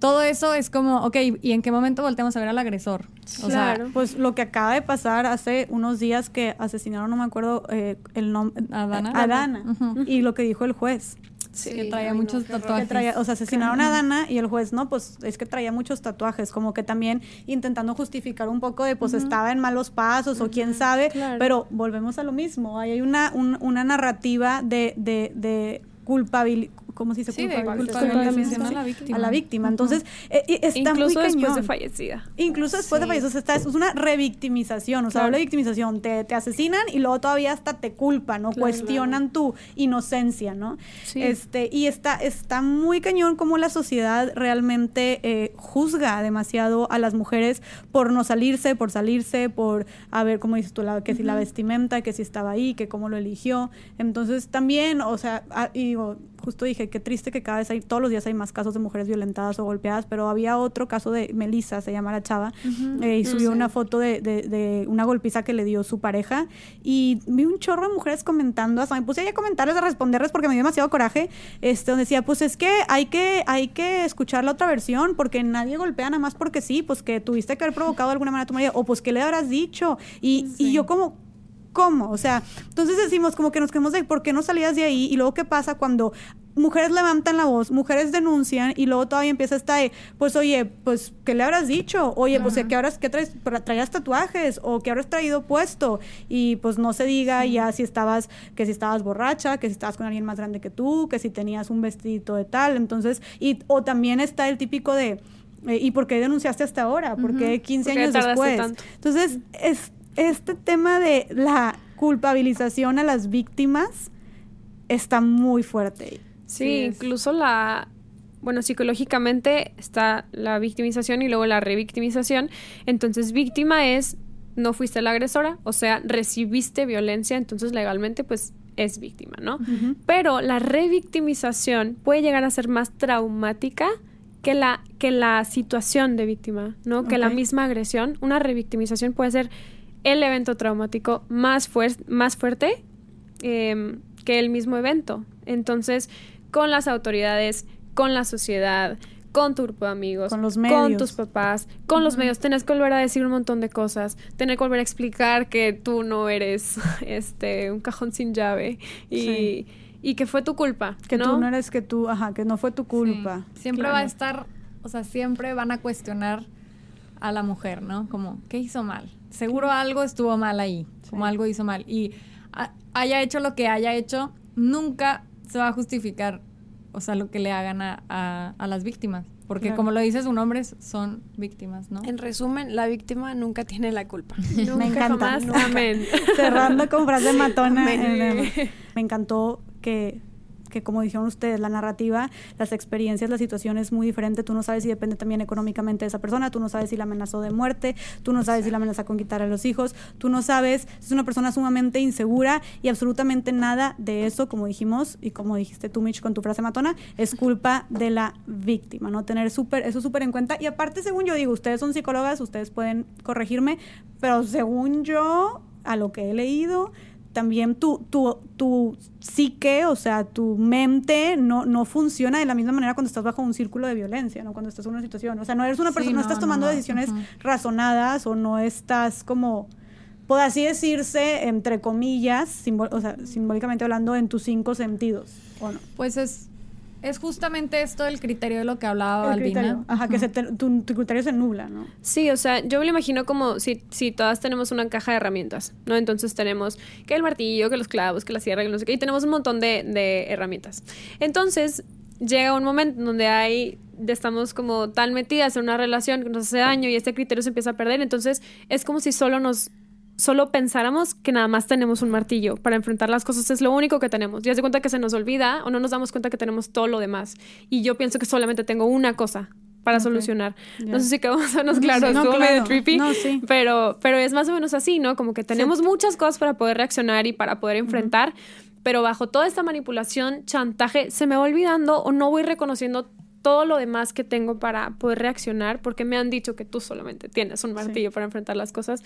todo eso es como, ok, ¿y en qué momento volteamos a ver al agresor? O claro. sea, pues lo que acaba de pasar hace unos días que asesinaron, no me acuerdo eh, el nombre, a Dana, y lo que dijo el juez. Sí, que traía muchos tatuajes. o sea, asesinaron a Dana y el juez, no, pues es que traía muchos tatuajes, como que también intentando justificar un poco de, pues estaba en malos pasos o quién sabe, pero volvemos a lo mismo, hay una, una narrativa de, de, de culpabilidad ¿cómo se dice? Sí, culpabilización a la víctima. A la víctima. Entonces, eh, está Incluso muy después de fallecida. Incluso después de fallecida. O sea, es una revictimización. O sea, la victimización. Te, te, asesinan y luego todavía hasta te culpan, ¿no? Cuestionan tu inocencia, ¿no? Sí. Este, y está, está muy cañón como la sociedad realmente eh, juzga demasiado a las mujeres por no salirse, por salirse, por, a ver, ¿cómo dices tú? La, que si la vestimenta, que si estaba ahí, que cómo lo eligió. Entonces, también, o sea, ah, y digo, justo dije, qué triste que cada vez hay, todos los días hay más casos de mujeres violentadas o golpeadas, pero había otro caso de Melissa, se llama la chava, eh, y subió una foto de, de, una golpiza que le dio su pareja y vi un chorro de mujeres comentando, hasta me puse ahí a comentarles, a responderles porque me dio demasiado coraje, este, donde decía, pues es que hay que, hay que escuchar la otra versión porque nadie golpea nada más porque sí, pues que tuviste que haber provocado de alguna manera a tu marido, o pues que le habrás dicho, y, y yo como ¿cómo? O sea, entonces decimos como que nos quedamos de por qué no salías de ahí y luego qué pasa cuando mujeres levantan la voz, mujeres denuncian y luego todavía empieza esta de, pues oye, pues ¿qué le habrás dicho? Oye, pues ¿qué, habrás, qué traes, traías tatuajes o qué habrás traído puesto? Y pues no se diga ya si estabas, que si estabas borracha, que si estabas con alguien más grande que tú, que si tenías un vestidito de tal, entonces, y o también está el típico de, eh, ¿y por qué denunciaste hasta ahora? ¿Por qué 15 años después? Entonces, es este tema de la culpabilización a las víctimas está muy fuerte. Sí, incluso la, bueno, psicológicamente está la victimización y luego la revictimización. Entonces, víctima es no fuiste la agresora, o sea, recibiste violencia, entonces legalmente pues es víctima, ¿no? Pero la revictimización puede llegar a ser más traumática que la, que la situación de víctima, ¿no? Que la misma agresión. Una revictimización puede ser el evento traumático más, más fuerte em, que el mismo evento. Entonces, con las autoridades, con la sociedad, con tu grupo de amigos, con los medios, con tus papás, con los medios, tenés que volver a decir un montón de cosas, tenés que volver a explicar que tú no eres este un cajón sin llave y, y que fue tu culpa, que tú no eres que tú, ajá, que no fue tu culpa. Siempre va a estar, o sea, siempre van a cuestionar a la mujer, ¿no? Como, ¿qué hizo mal? Seguro algo estuvo mal ahí, como algo hizo mal. Y haya hecho lo que haya hecho, nunca se va a justificar, o sea, lo que le hagan a, las víctimas. Porque como lo dices, un hombre son víctimas, ¿no? En resumen, la víctima nunca tiene la culpa. me encanta. Amén. Cerrando con frase matona. me encantó que que como dijeron ustedes, la narrativa, las experiencias, la situación es muy diferente. Tú no sabes si depende también económicamente de esa persona, tú no sabes si la amenazó de muerte, tú no sabes si la amenaza con quitar a los hijos, tú no sabes, es una persona sumamente insegura y absolutamente nada de eso, como dijimos y como dijiste tú, Mitch, con tu frase matona, es culpa de la víctima, ¿no? Tener súper, eso súper en cuenta. Y aparte, según yo digo, ustedes son psicólogas, ustedes pueden corregirme, pero según yo, a lo que he leído, también tu, tu, tu psique, o sea, tu mente no, no funciona de la misma manera cuando estás bajo un círculo de violencia, ¿no? Cuando estás en una situación. O sea, no eres una persona, no, estás tomando decisiones razonadas o no estás como, por así decirse, entre comillas, o sea, simbólicamente hablando, en tus cinco sentidos, ¿o no? Pues es es justamente esto el criterio de lo que hablaba Albina. Ajá, que tu, criterio se nubla, ¿no? Sí, o sea, yo me lo imagino como si, si todas tenemos una caja de herramientas, ¿no? Entonces tenemos que el martillo, que los clavos, que la sierra, que no sé qué, y tenemos un montón de, de herramientas. Entonces llega un momento en donde hay estamos como tan metidas en una relación que nos hace daño y este criterio se empieza a perder, entonces es como si solo nos solo pensáramos que nada más tenemos un martillo para enfrentar las cosas, es lo único que tenemos. Ya se cuenta que se nos olvida o no nos damos cuenta que tenemos todo lo demás. Y yo pienso que solamente tengo una cosa para solucionar. No sé si quedamos a claros, no, medio trippy, pero, pero es más o menos así, ¿no? Como que tenemos muchas cosas para poder reaccionar y para poder enfrentar, pero bajo toda esta manipulación, chantaje, se me va olvidando o no voy reconociendo todo lo demás que tengo para poder reaccionar, porque me han dicho que tú solamente tienes un martillo para enfrentar las cosas,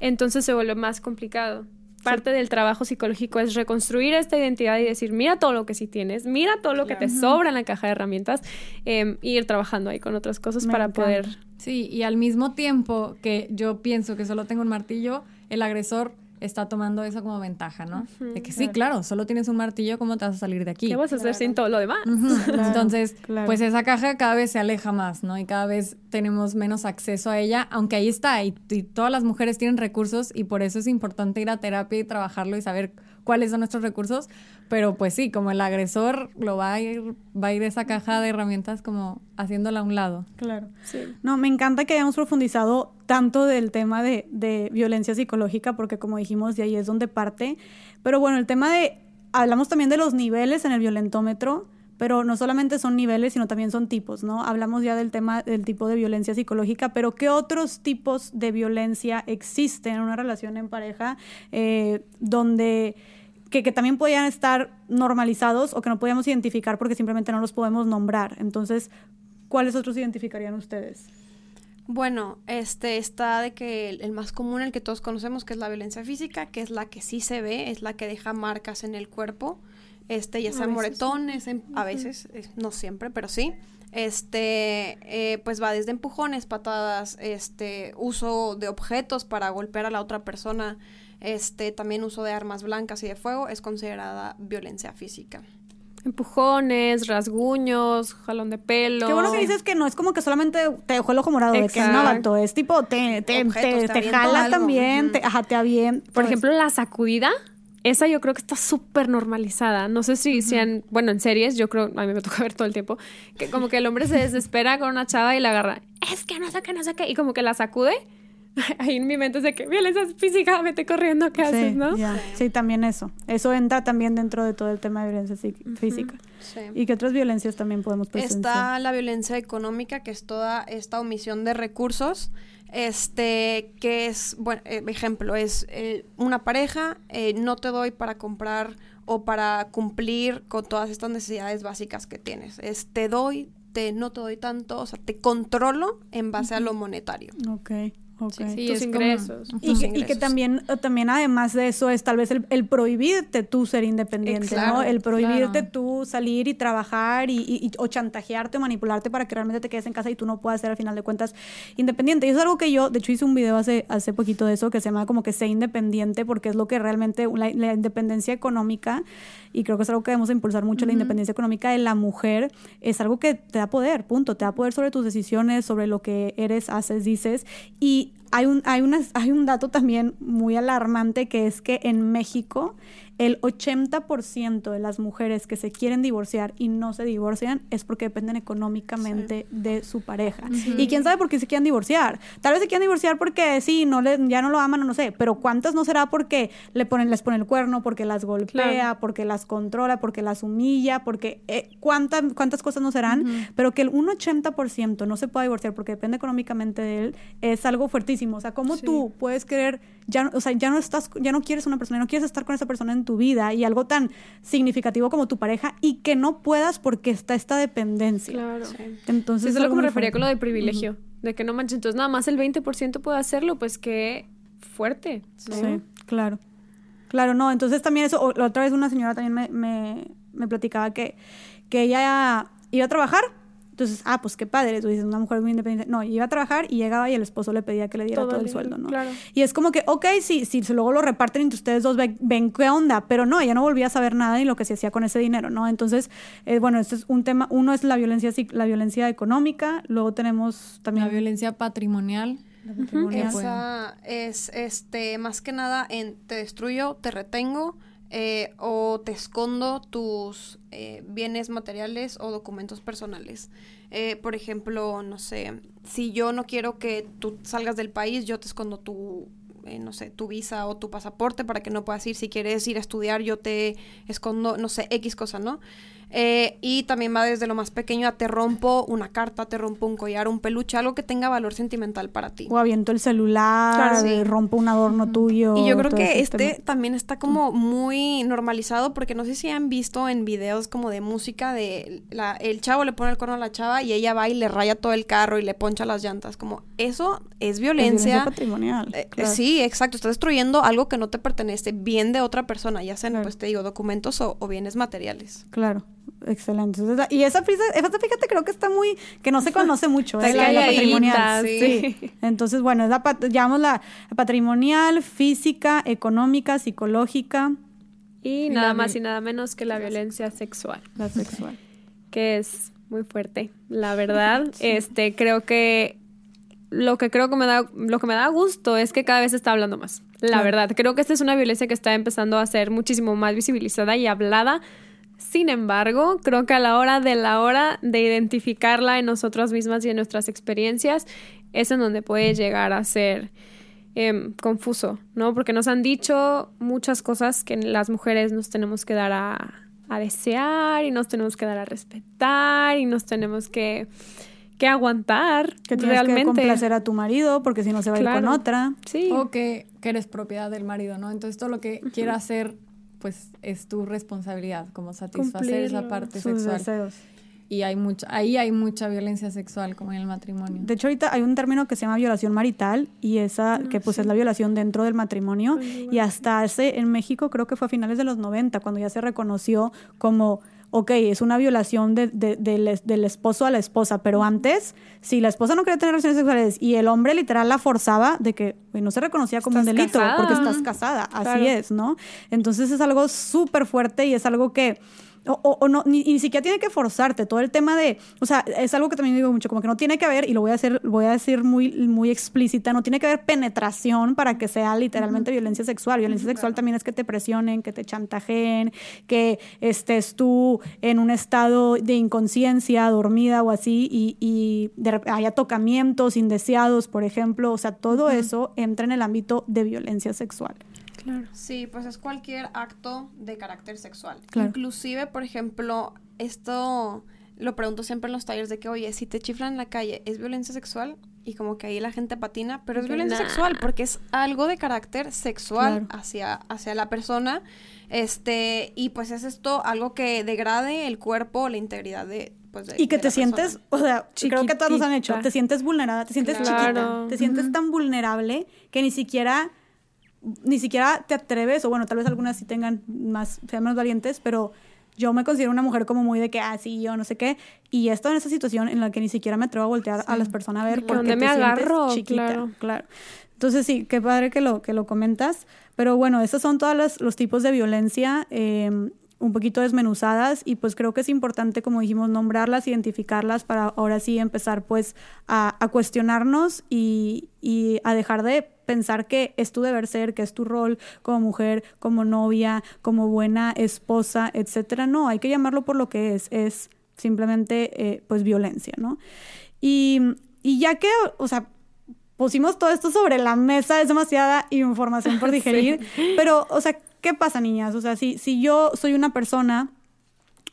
entonces se vuelve más complicado. Parte del trabajo psicológico es reconstruir esta identidad y decir, mira todo lo que sí tienes, mira todo lo que te sobra en la caja de herramientas, eh, y ir trabajando ahí con otras cosas para poder... Sí, y al mismo tiempo que yo pienso que solo tengo un martillo, el agresor está tomando eso como ventaja, ¿no? de que sí, claro, solo tienes un martillo, ¿cómo te vas a salir de aquí? ¿Qué vas a hacer sin todo lo demás? Entonces, pues esa caja cada vez se aleja más, ¿no? Y cada vez tenemos menos acceso a ella, aunque ahí está, y, y todas las mujeres tienen recursos y por eso es importante ir a terapia y trabajarlo y saber cuáles son nuestros recursos, pero pues sí, como el agresor lo va a ir, va a ir esa caja de herramientas como haciéndola a un lado. Claro. Sí. No, me encanta que hayamos profundizado tanto del tema de, de violencia psicológica, porque como dijimos, de ahí es donde parte. Pero bueno, el tema de, hablamos también de los niveles en el violentómetro, pero no solamente son niveles, sino también son tipos, ¿no? Hablamos ya del tema del tipo de violencia psicológica, pero ¿qué otros tipos de violencia existen en una relación en pareja eh, donde que, que, también podían estar normalizados o que no podíamos identificar porque simplemente no los podemos nombrar. Entonces, ¿cuáles otros identificarían ustedes? Bueno, este está de que el, el, más común, el que todos conocemos, que es la violencia física, que es la que sí se ve, es la que deja marcas en el cuerpo, este, ya sean moretones, en, a veces, eh, no siempre, pero sí. Este, eh, pues va desde empujones, patadas, este, uso de objetos para golpear a la otra persona, este, también uso de armas blancas y de fuego es considerada violencia física. Empujones, rasguños, jalón de pelo. Qué bueno que dices que no es como que solamente te dejó el ojo morado, de que no, vato, es tipo, te, te, te, te jala algo. también, te, ajá, te avienta. Por ejemplo, la sacudida, esa yo creo que está súper normalizada. No sé si, uh en, bueno, en series, yo creo, a mí me toca ver todo el tiempo, que como que el hombre se desespera con una chava y la agarra, es que no sé qué, no sé qué, y como que la sacude ahí en mi mente es de que violencia física, vete corriendo, ¿qué sí, haces, no? Yeah. Sí, también eso. Eso entra también dentro de todo el tema de violencia uh -huh. física. Sí. ¿Y qué otras violencias también podemos presenciar? Está la violencia económica, que es toda esta omisión de recursos. Este, que es, bueno, eh, ejemplo, es eh, una pareja, eh, no te doy para comprar o para cumplir con todas estas necesidades básicas que tienes. Es te doy, te, no te doy tanto, o sea, te controlo en base uh -huh. a lo monetario. Ok. Okay. Sí, tus ingresos. Como, y, tus ingresos. y, que también, también además de eso es tal vez el, el prohibirte tú ser independiente, claro, ¿no? El prohibirte claro. tú salir y trabajar y, y, o chantajearte o manipularte para que realmente te quedes en casa y tú no puedas ser al final de cuentas independiente. Y eso es algo que yo, de hecho hice un video hace, hace poquito de eso que se llama como que sé independiente porque es lo que realmente la, la independencia económica y creo que es algo que debemos impulsar mucho, uh -huh. la independencia económica de la mujer, es algo que te da poder, punto, te da poder sobre tus decisiones, sobre lo que eres, haces, dices, y hay un, hay, una, hay un dato también muy alarmante que es que en México el 80% de las mujeres que se quieren divorciar y no se divorcian es porque dependen económicamente sí. de su pareja. Y quién sabe por qué se quieren divorciar. Tal vez se quieren divorciar porque sí, no le, ya no lo aman o no sé, pero ¿cuántas no será porque le ponen, les pone el cuerno, porque las golpea, claro. porque las controla, porque las humilla, porque eh, ¿cuántas, cuántas cosas no serán? Uh -huh. Pero que el un 80% no se pueda divorciar porque depende económicamente de él es algo fuertísimo. O sea, ¿cómo sí. tú puedes querer, ya, o sea, ya no estás, ya no quieres una persona, no quieres estar con esa persona en tu vida y algo tan significativo como tu pareja y que no puedas porque está esta dependencia. Claro. Sí. Entonces, sí, es lo que me refería con lo de privilegio, uh -huh. de que no manches, entonces nada más el 20% puede hacerlo, pues qué fuerte. ¿no? Sí, claro. Claro, no, entonces también eso, la otra vez una señora también me, me, me platicaba que, que ella iba a trabajar entonces, ah, pues qué padre, tú dices, una mujer muy independiente. No, iba a trabajar y llegaba y el esposo le pedía que le diera todo, todo el sueldo, ¿no? Claro. Y es como que, ok, si, si luego lo reparten entre ustedes dos, ven, ven, qué onda, pero no, ella no volvía a saber nada ni lo que se hacía con ese dinero, ¿no? Entonces, eh, bueno, esto es un tema, uno es la violencia, la violencia económica, luego tenemos también... La violencia patrimonial. Uh -huh. Esa es, este, más que nada en te destruyo, te retengo, eh, o te escondo tus eh, bienes materiales o documentos personales. Eh, por ejemplo, no sé, si yo no quiero que tú salgas del país, yo te escondo tu eh, no sé, tu visa o tu pasaporte para que no puedas ir. Si quieres ir a estudiar, yo te escondo, no sé, X cosa, ¿no? Eh, y también va desde lo más pequeño a te rompo una carta, te rompo un collar, un peluche, algo que tenga valor sentimental para ti. O aviento el celular, rompo un adorno tuyo. Y yo creo que este también está como muy normalizado porque no sé si han visto en videos como de música de la, el chavo le pone el corno a la chava y ella va y le raya todo el carro y le poncha las llantas. Como eso es violencia. patrimonial. Eh, sí, exacto. Está destruyendo algo que no te pertenece, bien de otra persona, ya sean, pues te digo, documentos o bienes materiales. Claro. Excelente. Y esa pieza, fíjate, creo que está muy, que no se conoce mucho, ¿eh? la, patrimonial. Sí. Entonces, bueno, es la, llamamos la patrimonial, física, económica, psicológica. Y, nada más y nada menos que la violencia sexual. La sexual. Que es muy fuerte, la verdad. Este, creo que lo que creo que me da, lo que me da gusto es que cada vez se está hablando más. La verdad, creo que esta es una violencia que está empezando a ser muchísimo más visibilizada y hablada sin embargo, creo que a la hora de la hora de identificarla en nosotras mismas y en nuestras experiencias, es en donde puede llegar a ser em, confuso, ¿no? Porque nos han dicho muchas cosas que las mujeres nos tenemos que dar a, desear y nos tenemos que dar a respetar y nos tenemos que, que aguantar que tienes realmente. que complacer a tu marido porque si no se va a ir con otra. Sí. O que, que, eres propiedad del marido, ¿no? Entonces todo lo que quiera hacer pues es tu responsabilidad, como satisfacer esa parte sexual. Y hay mucha, ahí hay mucha violencia sexual, como en el matrimonio. De hecho, ahorita hay un término que se llama violación marital, y esa, ah, que pues es la violación dentro del matrimonio. y hasta hace, en México, creo que fue a finales de los 90, cuando ya se reconoció como ok, es una violación de, del, esposo a la esposa, pero antes, si la esposa no quería tener relaciones sexuales y el hombre literal la forzaba de que no se reconocía como un delito porque estás casada, así es, ¿no? Entonces es algo súper fuerte y es algo que o, o, no, ni, ni, siquiera tiene que forzarte. Todo el tema de, o sea, es algo que también digo mucho, como que no tiene que haber, y lo voy a hacer, voy a decir muy, muy explícita, no tiene que haber penetración para que sea literalmente violencia sexual. Violencia sexual también es que te presionen, que te chantajeen, que estés tú en un estado de inconsciencia, dormida o así, y, y haya tocamientos indeseados, por ejemplo. O sea, todo eso entra en el ámbito de violencia sexual. Sí, pues es cualquier acto de carácter sexual. Inclusive, por ejemplo, esto lo pregunto siempre en los talleres de que, oye, si te chiflan en la calle, ¿es violencia sexual? Y como que ahí la gente patina, pero es violencia sexual porque es algo de carácter sexual hacia, hacia la persona. Este, y pues es esto algo que degrade el cuerpo, la integridad de, pues, y que te sientes, o sea, creo que todos nos han hecho, te sientes vulnerada, te sientes chiquita, te sientes tan vulnerable que ni siquiera ni siquiera te atreves, o bueno, tal vez algunas sí tengan más, sean más valientes, pero yo me considero una mujer como muy de que, ah, sí, yo no sé qué, y estoy en esa situación en la que ni siquiera me atrevo a voltear a las personas a ver porque te me agarro, chiquita, claro. claro. Entonces sí, qué padre que lo, que lo comentas, pero bueno, esos son todos los, tipos de violencia. Eh, un poquito desmenuzadas y pues creo que es importante, como dijimos, nombrarlas, identificarlas para ahora sí empezar pues a, cuestionarnos y, y, a dejar de pensar que es tu deber ser, que es tu rol como mujer, como novia, como buena esposa, etcétera. No, hay que llamarlo por lo que es, es simplemente eh, pues violencia, ¿no? Y, y ya que, o sea, pusimos todo esto sobre la mesa, es demasiada información por digerir, pero, o sea, ¿qué pasa, niñas? O sea, si, si yo soy una persona,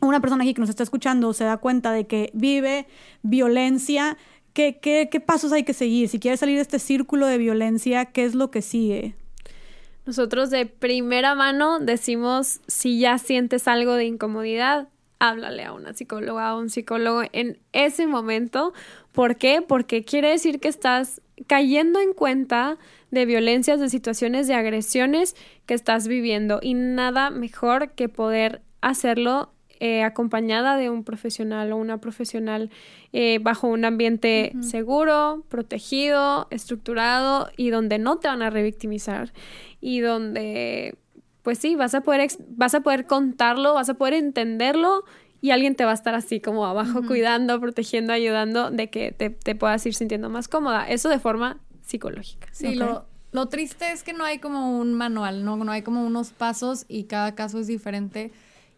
una persona aquí que nos está escuchando se da cuenta de que vive violencia, ¿qué, qué, qué pasos hay que seguir? Si quieres salir de este círculo de violencia, ¿qué es lo que sigue? Nosotros de primera mano decimos, si ya sientes algo de incomodidad, háblale a una psicóloga, a un psicólogo en ese momento. ¿Por qué? Porque quiere decir que estás cayendo en cuenta de violencias, de situaciones de agresiones que estás viviendo y nada mejor que poder hacerlo eh, acompañada de un profesional o una profesional eh, bajo un ambiente seguro, protegido, estructurado y donde no te van a revictimizar y donde pues sí, vas a poder, vas a poder contarlo, vas a poder entenderlo y alguien te va a estar así como abajo cuidando, protegiendo, ayudando de que te, te, puedas ir sintiendo más cómoda. Eso de forma psicológica. Sí, lo, lo triste es que no hay como un manual, ¿no? No hay como unos pasos y cada caso es diferente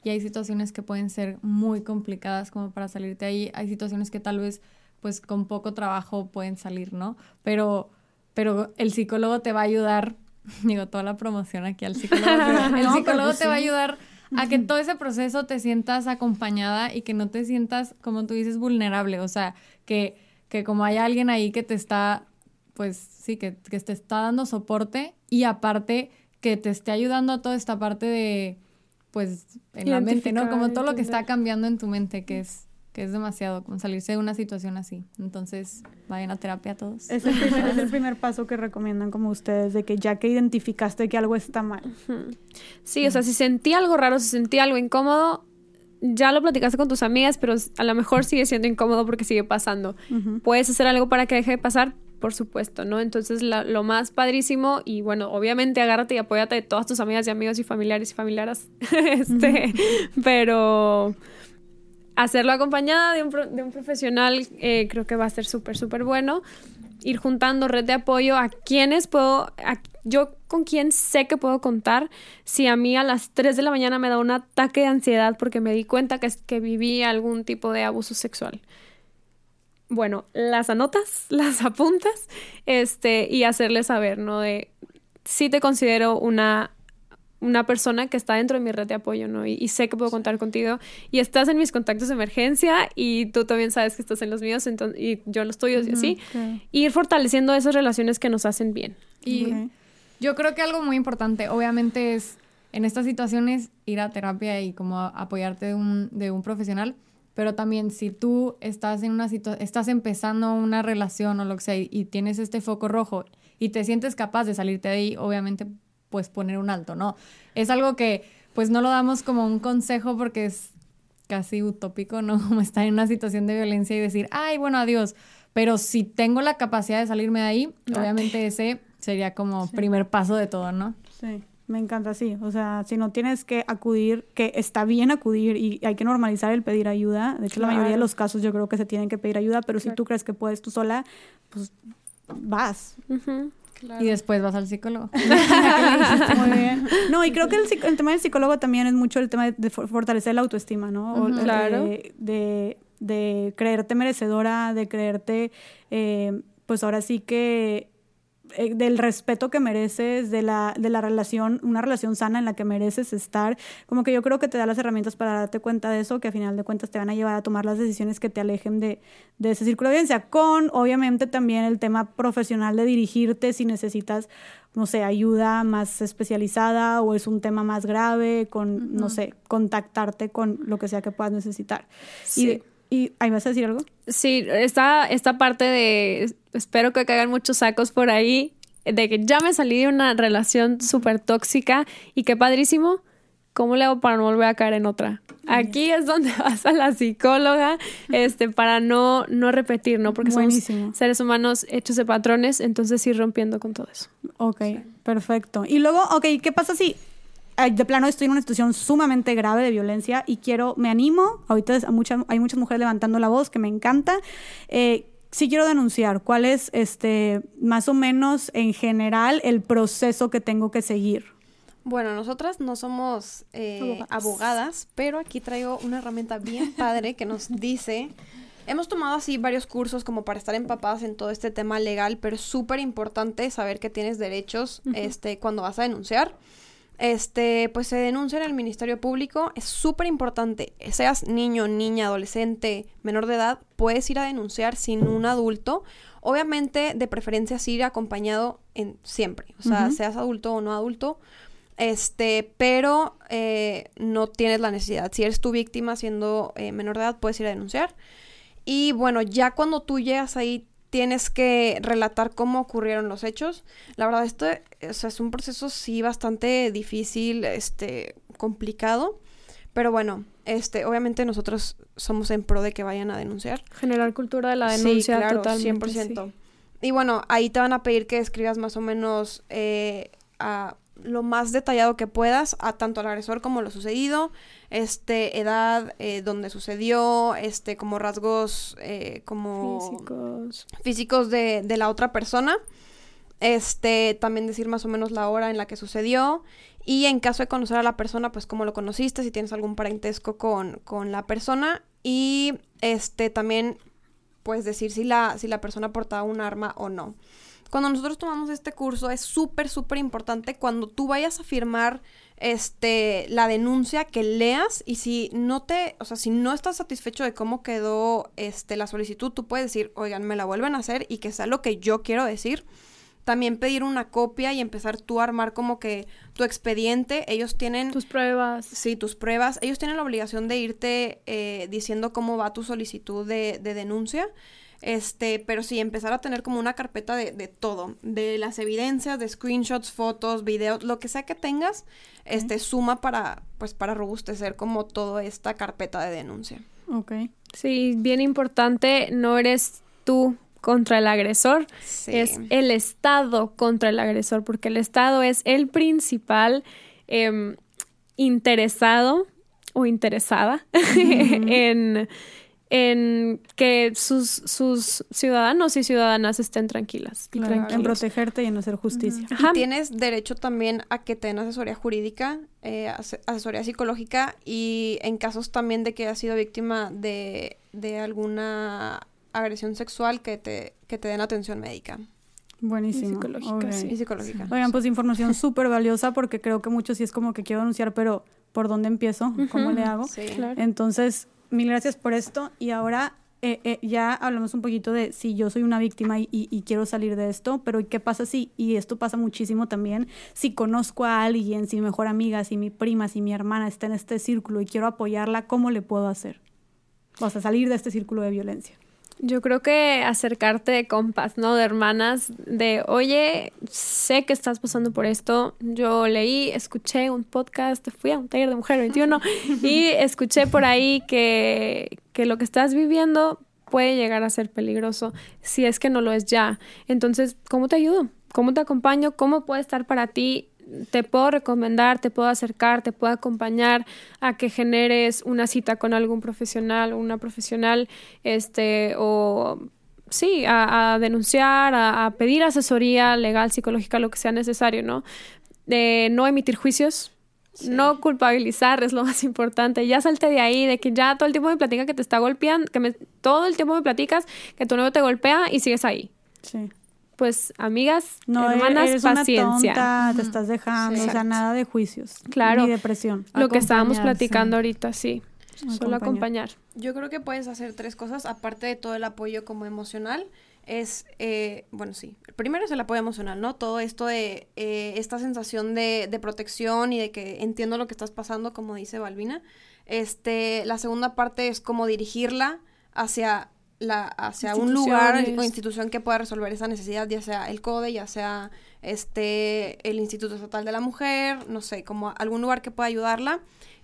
y hay situaciones que pueden ser muy complicadas como para salirte ahí. Hay situaciones que tal vez pues con poco trabajo pueden salir, ¿no? Pero, pero el psicólogo te va a ayudar digo, toda la promoción aquí al psicólogo, el psicólogo te va a ayudar a que todo ese proceso te sientas acompañada y que no te sientas, como tú dices, vulnerable. O sea, que, que como hay alguien ahí que te está, pues sí, que, que te está dando soporte y aparte que te esté ayudando a toda esta parte de, pues, en la mente, ¿no? Como todo lo que está cambiando en tu mente, que es que es demasiado, como salirse de una situación así. Entonces, vayan a terapia todos. Es el, primer, paso que recomiendan como ustedes, de que ya que identificaste que algo está mal. Sí, o sea, si sentí algo raro, si sentí algo incómodo, ya lo platicaste con tus amigas, pero a lo mejor sigue siendo incómodo porque sigue pasando. ¿Puedes hacer algo para que deje de pasar? Por supuesto, ¿no? Entonces, lo más padrísimo, y bueno, obviamente agárrate y apóyate de todas tus amigas y amigos y familiares y familiares, este, pero hacerlo acompañada de un, de un profesional eh, creo que va a ser súper, súper bueno. Ir juntando red de apoyo a quienes puedo, yo con quién sé que puedo contar si a mí a las 3 de la mañana me da un ataque de ansiedad porque me di cuenta que, que viví algún tipo de abuso sexual. Bueno, las anotas, las apuntas, este, y hacerles saber, ¿no? De si te considero una una persona que está dentro de mi red de apoyo, ¿no? Y, sé que puedo contar contigo. Y estás en mis contactos de emergencia y tú también sabes que estás en los míos entonces, y yo en los tuyos y así. Y ir fortaleciendo esas relaciones que nos hacen bien. Y yo creo que algo muy importante, obviamente, es en estas situaciones ir a terapia y como apoyarte de un, de un profesional. Pero también si tú estás en una situación, estás empezando una relación o lo que sea y tienes este foco rojo y te sientes capaz de salirte de ahí, obviamente pues poner un alto, ¿no? Es algo que pues no lo damos como un consejo porque es casi utópico, ¿no? Como estar en una situación de violencia y decir, ay, bueno, adiós. Pero si tengo la capacidad de salirme de ahí, obviamente ese sería como primer paso de todo, ¿no? Sí. Me encanta, sí. O sea, si no tienes que acudir, que está bien acudir y hay que normalizar el pedir ayuda. De hecho, la mayoría de los casos yo creo que se tienen que pedir ayuda, pero si tú crees que puedes tú sola, pues vas. Y después vas al psicólogo. Muy bien. No, y creo que el, tema del psicólogo también es mucho el tema de, fortalecer la autoestima, ¿no? claro. De, de, creerte merecedora, de creerte, eh, pues ahora sí que eh, del respeto que mereces, de la, de la relación, una relación sana en la que mereces estar. Como que yo creo que te da las herramientas para darte cuenta de eso, que a final de cuentas te van a llevar a tomar las decisiones que te alejen de, de ese círculo de evidencia. Con, obviamente, también el tema profesional de dirigirte si necesitas, no sé, ayuda más especializada o es un tema más grave, con, no sé, contactarte con lo que sea que puedas necesitar. Sí. ¿Y ahí vas a decir algo? Sí, esta, esta parte de espero que caigan muchos sacos por ahí, de que ya me salí de una relación súper tóxica y qué padrísimo. ¿Cómo le hago para no volver a caer en otra? Aquí es donde vas a la psicóloga, este, para no, no repetir, ¿no? Porque somos seres humanos hechos de patrones, entonces ir rompiendo con todo eso. Ok, perfecto. Y luego, ok, ¿qué pasa si de plano estoy en una situación sumamente grave de violencia y quiero, me animo, ahorita hay muchas mujeres levantando la voz que me encanta. Eh, sí quiero denunciar cuál es este más o menos en general el proceso que tengo que seguir. Bueno, nosotras no somos eh, abogadas, pero aquí traigo una herramienta bien padre que nos dice, hemos tomado así varios cursos como para estar empapadas en todo este tema legal, pero es súper importante saber que tienes derechos este, cuando vas a denunciar este, pues se denuncia en el Ministerio Público. Es súper importante, seas niño, niña, adolescente, menor de edad, puedes ir a denunciar sin un adulto. Obviamente, de preferencia, sí ir acompañado en siempre. O sea, seas adulto o no adulto. Este, pero eh, no tienes la necesidad. Si eres tu víctima siendo eh, menor de edad, puedes ir a denunciar. Y bueno, ya cuando tú llegas ahí, tienes que relatar cómo ocurrieron los hechos. La verdad, esto es un proceso sí bastante difícil, este, complicado. Pero bueno, este, obviamente nosotros somos en pro de que vayan a denunciar. Generar cultura de la denuncia sí, claro, 100%. Y bueno, ahí te van a pedir que escribas más o menos eh, a lo más detallado que puedas a tanto al agresor como lo sucedido, este, edad, eh, donde sucedió, este, como rasgos eh, como físicos, físicos de, de, la otra persona, este, también decir más o menos la hora en la que sucedió. Y en caso de conocer a la persona, pues cómo lo conociste, si tienes algún parentesco con, con la persona. Y este, también, pues decir si la, si la persona portaba un arma o no. Cuando nosotros tomamos este curso es súper, súper importante cuando tú vayas a firmar este, la denuncia que leas y si no te, o sea, si no estás satisfecho de cómo quedó este, la solicitud, tú puedes decir, oigan, me la vuelven a hacer y que sea lo que yo quiero decir. También pedir una copia y empezar tú a armar como que tu expediente. Ellos tienen... Tus pruebas. Sí, tus pruebas. Ellos tienen la obligación de irte eh, diciendo cómo va tu solicitud de, de denuncia. Este, pero sí, empezar a tener como una carpeta de, de, todo, de las evidencias, de screenshots, fotos, videos, lo que sea que tengas, este, suma para, pues, para robustecer como toda esta carpeta de denuncia. Ok. Sí, bien importante, no eres tú contra el agresor, Sí. es el Estado contra el agresor, porque el Estado es el principal em, interesado o interesada en, en que sus, sus ciudadanos y ciudadanas estén tranquilas. y Claro, en protegerte y en hacer justicia. Ajá. Tienes derecho también a que te den asesoría jurídica, eh, ase- asesoría psicológica y en casos también de que hayas sido víctima de, de alguna agresión sexual que te, que te den atención médica Buenísimo. Y psicológica, Ok. sí. y psicológica. Oigan, pues información súper valiosa porque creo que muchos sí es como que quiero denunciar, pero ¿por dónde empiezo? ¿Cómo le hago? Sí. Claro. Entonces, mil gracias por esto. Y ahora eh, eh, ya hablamos un poquito de si yo soy una víctima y, y- quiero salir de esto, pero ¿qué pasa si, y esto pasa muchísimo también, si conozco a alguien, si mi mejor amiga, si mi prima, si mi hermana está en este círculo y quiero apoyarla, ¿cómo le puedo hacer? O sea, salir de este círculo de violencia. Yo creo que acercarte de compas, ¿no? De hermanas, de, oye, sé que estás pasando por esto. Yo leí, escuché un podcast, fui a un taller de Mujer 21 y escuché por ahí que, que lo que estás viviendo puede llegar a ser peligroso si es que no lo es ya. Entonces, ¿cómo te ayudo? ¿Cómo te acompaño? ¿Cómo puedo estar para ti? Te puedo recomendar, te puedo acercar, te puedo acompañar a que generes una cita con algún profesional o una profesional, este, o sí, a, a denunciar, a, a pedir asesoría legal, psicológica, lo que sea necesario, ¿no? De no emitir juicios, no culpabilizar es lo más importante. Ya salte de ahí, de que ya todo el tiempo me platica que te está golpeando, que me, todo el tiempo me platicas que tu novio te golpea y sigues ahí. Sí. Pues, amigas, No, e- hermanas, eres paciencia. una tonta, te estás dejando, Sí. o sea, nada de juicios. Claro. Ni depresión. Lo que estábamos platicando sí. ahorita, sí. Solo Acompañar. Yo creo que puedes hacer tres cosas, aparte de todo el apoyo como emocional. Es, eh, bueno, sí. El primero es el apoyo emocional, ¿no? Todo esto de eh, esta sensación de, de protección y de que entiendo lo que estás pasando, como dice Balbina. Este, la segunda parte es como dirigirla hacia la, hacia un lugar o institución que pueda resolver esa necesidad, ya sea el CODE, ya sea este el Instituto Estatal de la Mujer, no sé, como algún lugar que pueda ayudarla.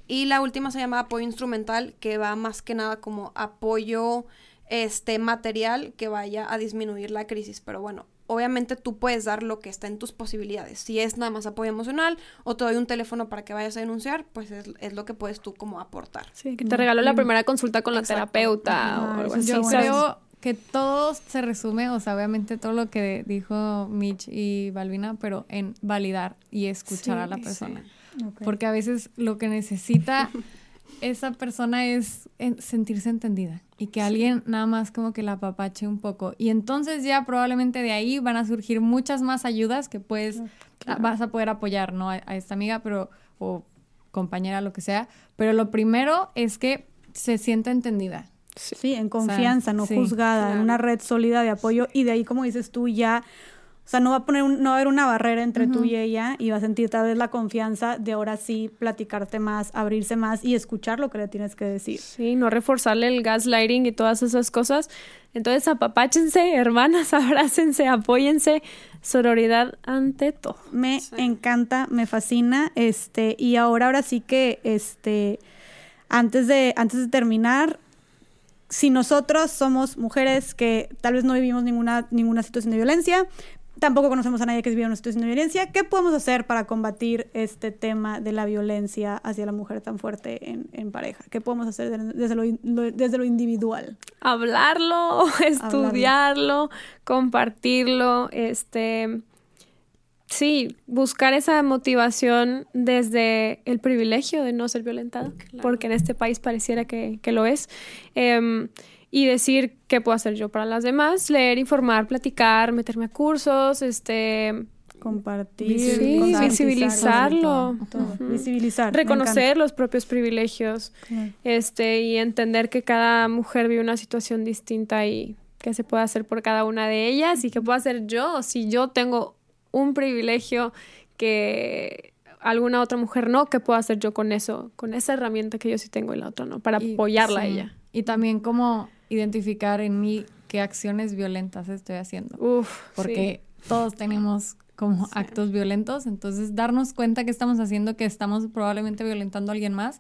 Y la última se llama apoyo instrumental, que va más que nada como apoyo este material que vaya a disminuir la crisis. Pero bueno, obviamente tú puedes dar lo que está en tus posibilidades. Si es nada más apoyo emocional o te doy un teléfono para que vayas a denunciar, pues es, es lo que puedes tú como aportar. Sí, que te regalo la primera consulta con la Exacto. terapeuta o algo así. Yo Sí, ¿sabes? creo que todo se resume, o sea, obviamente todo lo que dijo Mitch y Balbina, pero en validar y escuchar a la Sí, persona. Porque a veces lo que necesita esa persona es en- sentirse entendida y que alguien nada más como que la apapache un poco. Y entonces ya probablemente de ahí van a surgir muchas más ayudas que puedes, vas a poder apoyar, ¿no? A, a esta amiga, pero, o compañera, lo que sea. Pero lo primero es que se sienta entendida. Sí, en confianza, no sí, juzgada, en una red sólida de apoyo y de ahí, como dices tú, ya, sea, no va a poner, un- no va a haber una barrera entre tú y ella y va a sentir tal vez la confianza de ahora sí platicarte más, abrirse más y escuchar lo que le tienes que decir. Sí, no reforzarle el gaslighting y todas esas cosas. Entonces, apapáchense, hermanas, abrácense, apóyense. Sororidad ante todo. Me Sí. encanta, me fascina, este, y ahora, ahora sí que, este, antes de, antes de terminar, si nosotros somos mujeres que tal vez no vivimos ninguna, ninguna situación de violencia, tampoco conocemos a nadie que viva una situación de violencia, ¿qué podemos hacer para combatir este tema de la violencia hacia la mujer tan fuerte en, en pareja? ¿Qué podemos hacer de- desde lo, desde lo individual? Hablarlo, estudiarlo, compartirlo, este sí, buscar esa motivación desde el privilegio de no ser violentado, porque en este país pareciera que, que lo es. Em, y decir qué puedo hacer yo para las demás, leer, informar, platicar, meterme a cursos, este compartir, sí, visibilizarlo, visibilizar, reconocer los propios privilegios, este y entender que cada mujer vive una situación distinta y qué se puede hacer por cada una de ellas y qué puedo hacer yo si yo tengo un privilegio que alguna otra mujer no, qué puedo hacer yo con eso, con esa herramienta que yo sí tengo y la otra no, para apoyarla a ella. Y también como identificar en mí qué acciones violentas estoy haciendo. Uf, porque todos tenemos como actos violentos, entonces darnos cuenta que estamos haciendo, que estamos probablemente violentando a alguien más,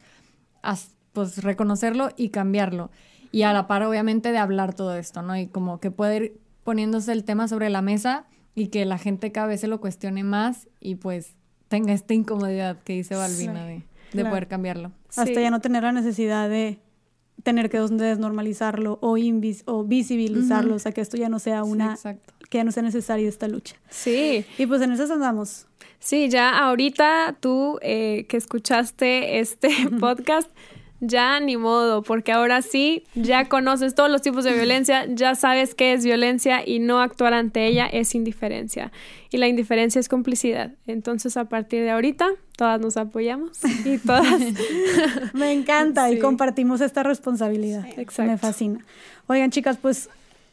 pues reconocerlo y cambiarlo. Y a la par, obviamente, de hablar todo esto, ¿no? Y como que puede ir poniéndose el tema sobre la mesa y que la gente cada vez se lo cuestione más y pues tenga esta incomodidad que dice Balbina de, poder cambiarlo. Hasta ya no tener la necesidad de tener que desnormalizarlo o, invis o visibilizarlo, o sea, que esto ya no sea una, que ya no sea necesaria esta lucha. Sí. Y pues en eso andamos. Sí, ya ahorita tú eh, que escuchaste este podcast, ya ni modo, porque ahora sí, ya conoces todos los tipos de violencia, ya sabes qué es violencia y no actuar ante ella es indiferencia. Y la indiferencia es complicidad. Entonces, a partir de ahorita, todas nos apoyamos y todas... Me encanta y compartimos esta responsabilidad. Me fascina. Oigan, chicas, pues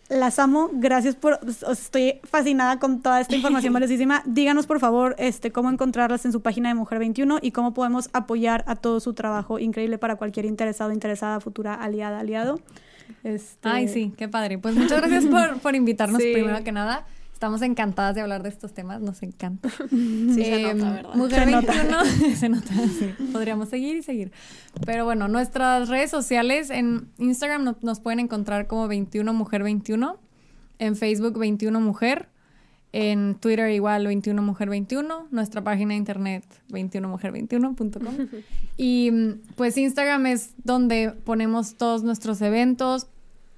las amo, gracias por, estoy fascinada con toda esta información valiosísima. Díganos por favor este, cómo encontrarlas en su página de Mujer 21 y cómo podemos apoyar a todo su trabajo increíble para cualquier interesado, interesada, futura, aliada, aliado. Este... Ay, sí, qué padre. Pues muchas gracias por, por invitarnos primero que nada. Estamos encantadas de hablar de estos temas, nos encanta. Sí, se nota, em, ¿verdad? Mujer 21, se nota, sí. Podríamos seguir y seguir. Pero bueno, nuestras redes sociales en Instagram nos pueden encontrar como 21 Mujer 21, en Facebook 21 Mujer, en Twitter igual 21 Mujer 21, nuestra página de internet 21mujer21.com. y pues Instagram es donde ponemos todos nuestros eventos,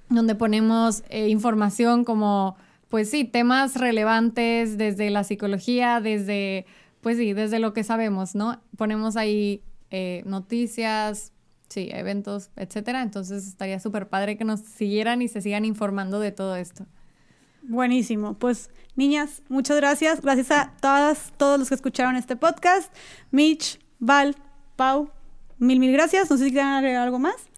donde ponemos eh, información como pues sí, temas relevantes desde la psicología, desde, pues sí, desde lo que sabemos, ¿no? Ponemos ahí eh, noticias, sí, eventos, etcétera. Entonces estaría súper padre que nos siguieran y se sigan informando de todo esto. Buenísimo. Pues, niñas, muchas gracias. Gracias a todas, todos los que escucharon este podcast. Mitch, Val, Pau, mil, mil gracias. No sé si quieren agregar algo más.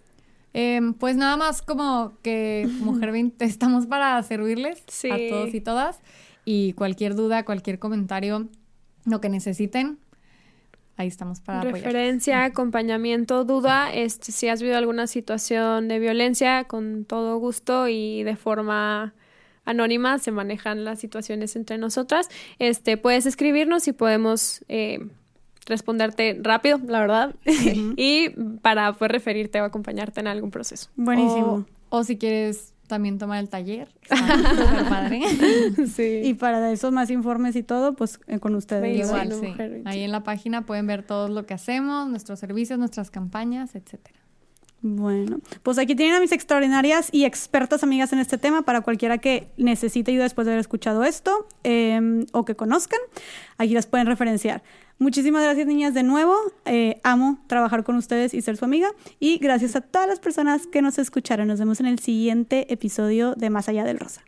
Em, pues nada más como que Mujer 20 estamos para servirles a todos y todas. Y cualquier duda, cualquier comentario, lo que necesiten, ahí estamos para Referencia, acompañamiento, duda, este, si has vivido alguna situación de violencia, con todo gusto y de forma anónima se manejan las situaciones entre nosotras. Este, puedes escribirnos y podemos eh, responderte rápido, la verdad, y para poder referirte o acompañarte en algún proceso. Buenísimo. O, si quieres también tomar el taller, padre. sí. Y para esos más informes y todo, pues eh, con ustedes. Igual, sí. Ahí en la página pueden ver todo lo que hacemos, nuestros servicios, nuestras campañas, etcétera. Bueno, pues aquí tienen a mis extraordinarias y expertas amigas en este tema para cualquiera que necesite ayuda después de haber escuchado esto em, o que conozcan. Aquí las pueden referenciar. Muchísimas gracias, niñas, de nuevo. Eh, amo trabajar con ustedes y ser su amiga. Y gracias a todas las personas que nos escucharon. Nos vemos en el siguiente episodio de Más Allá del Rosa.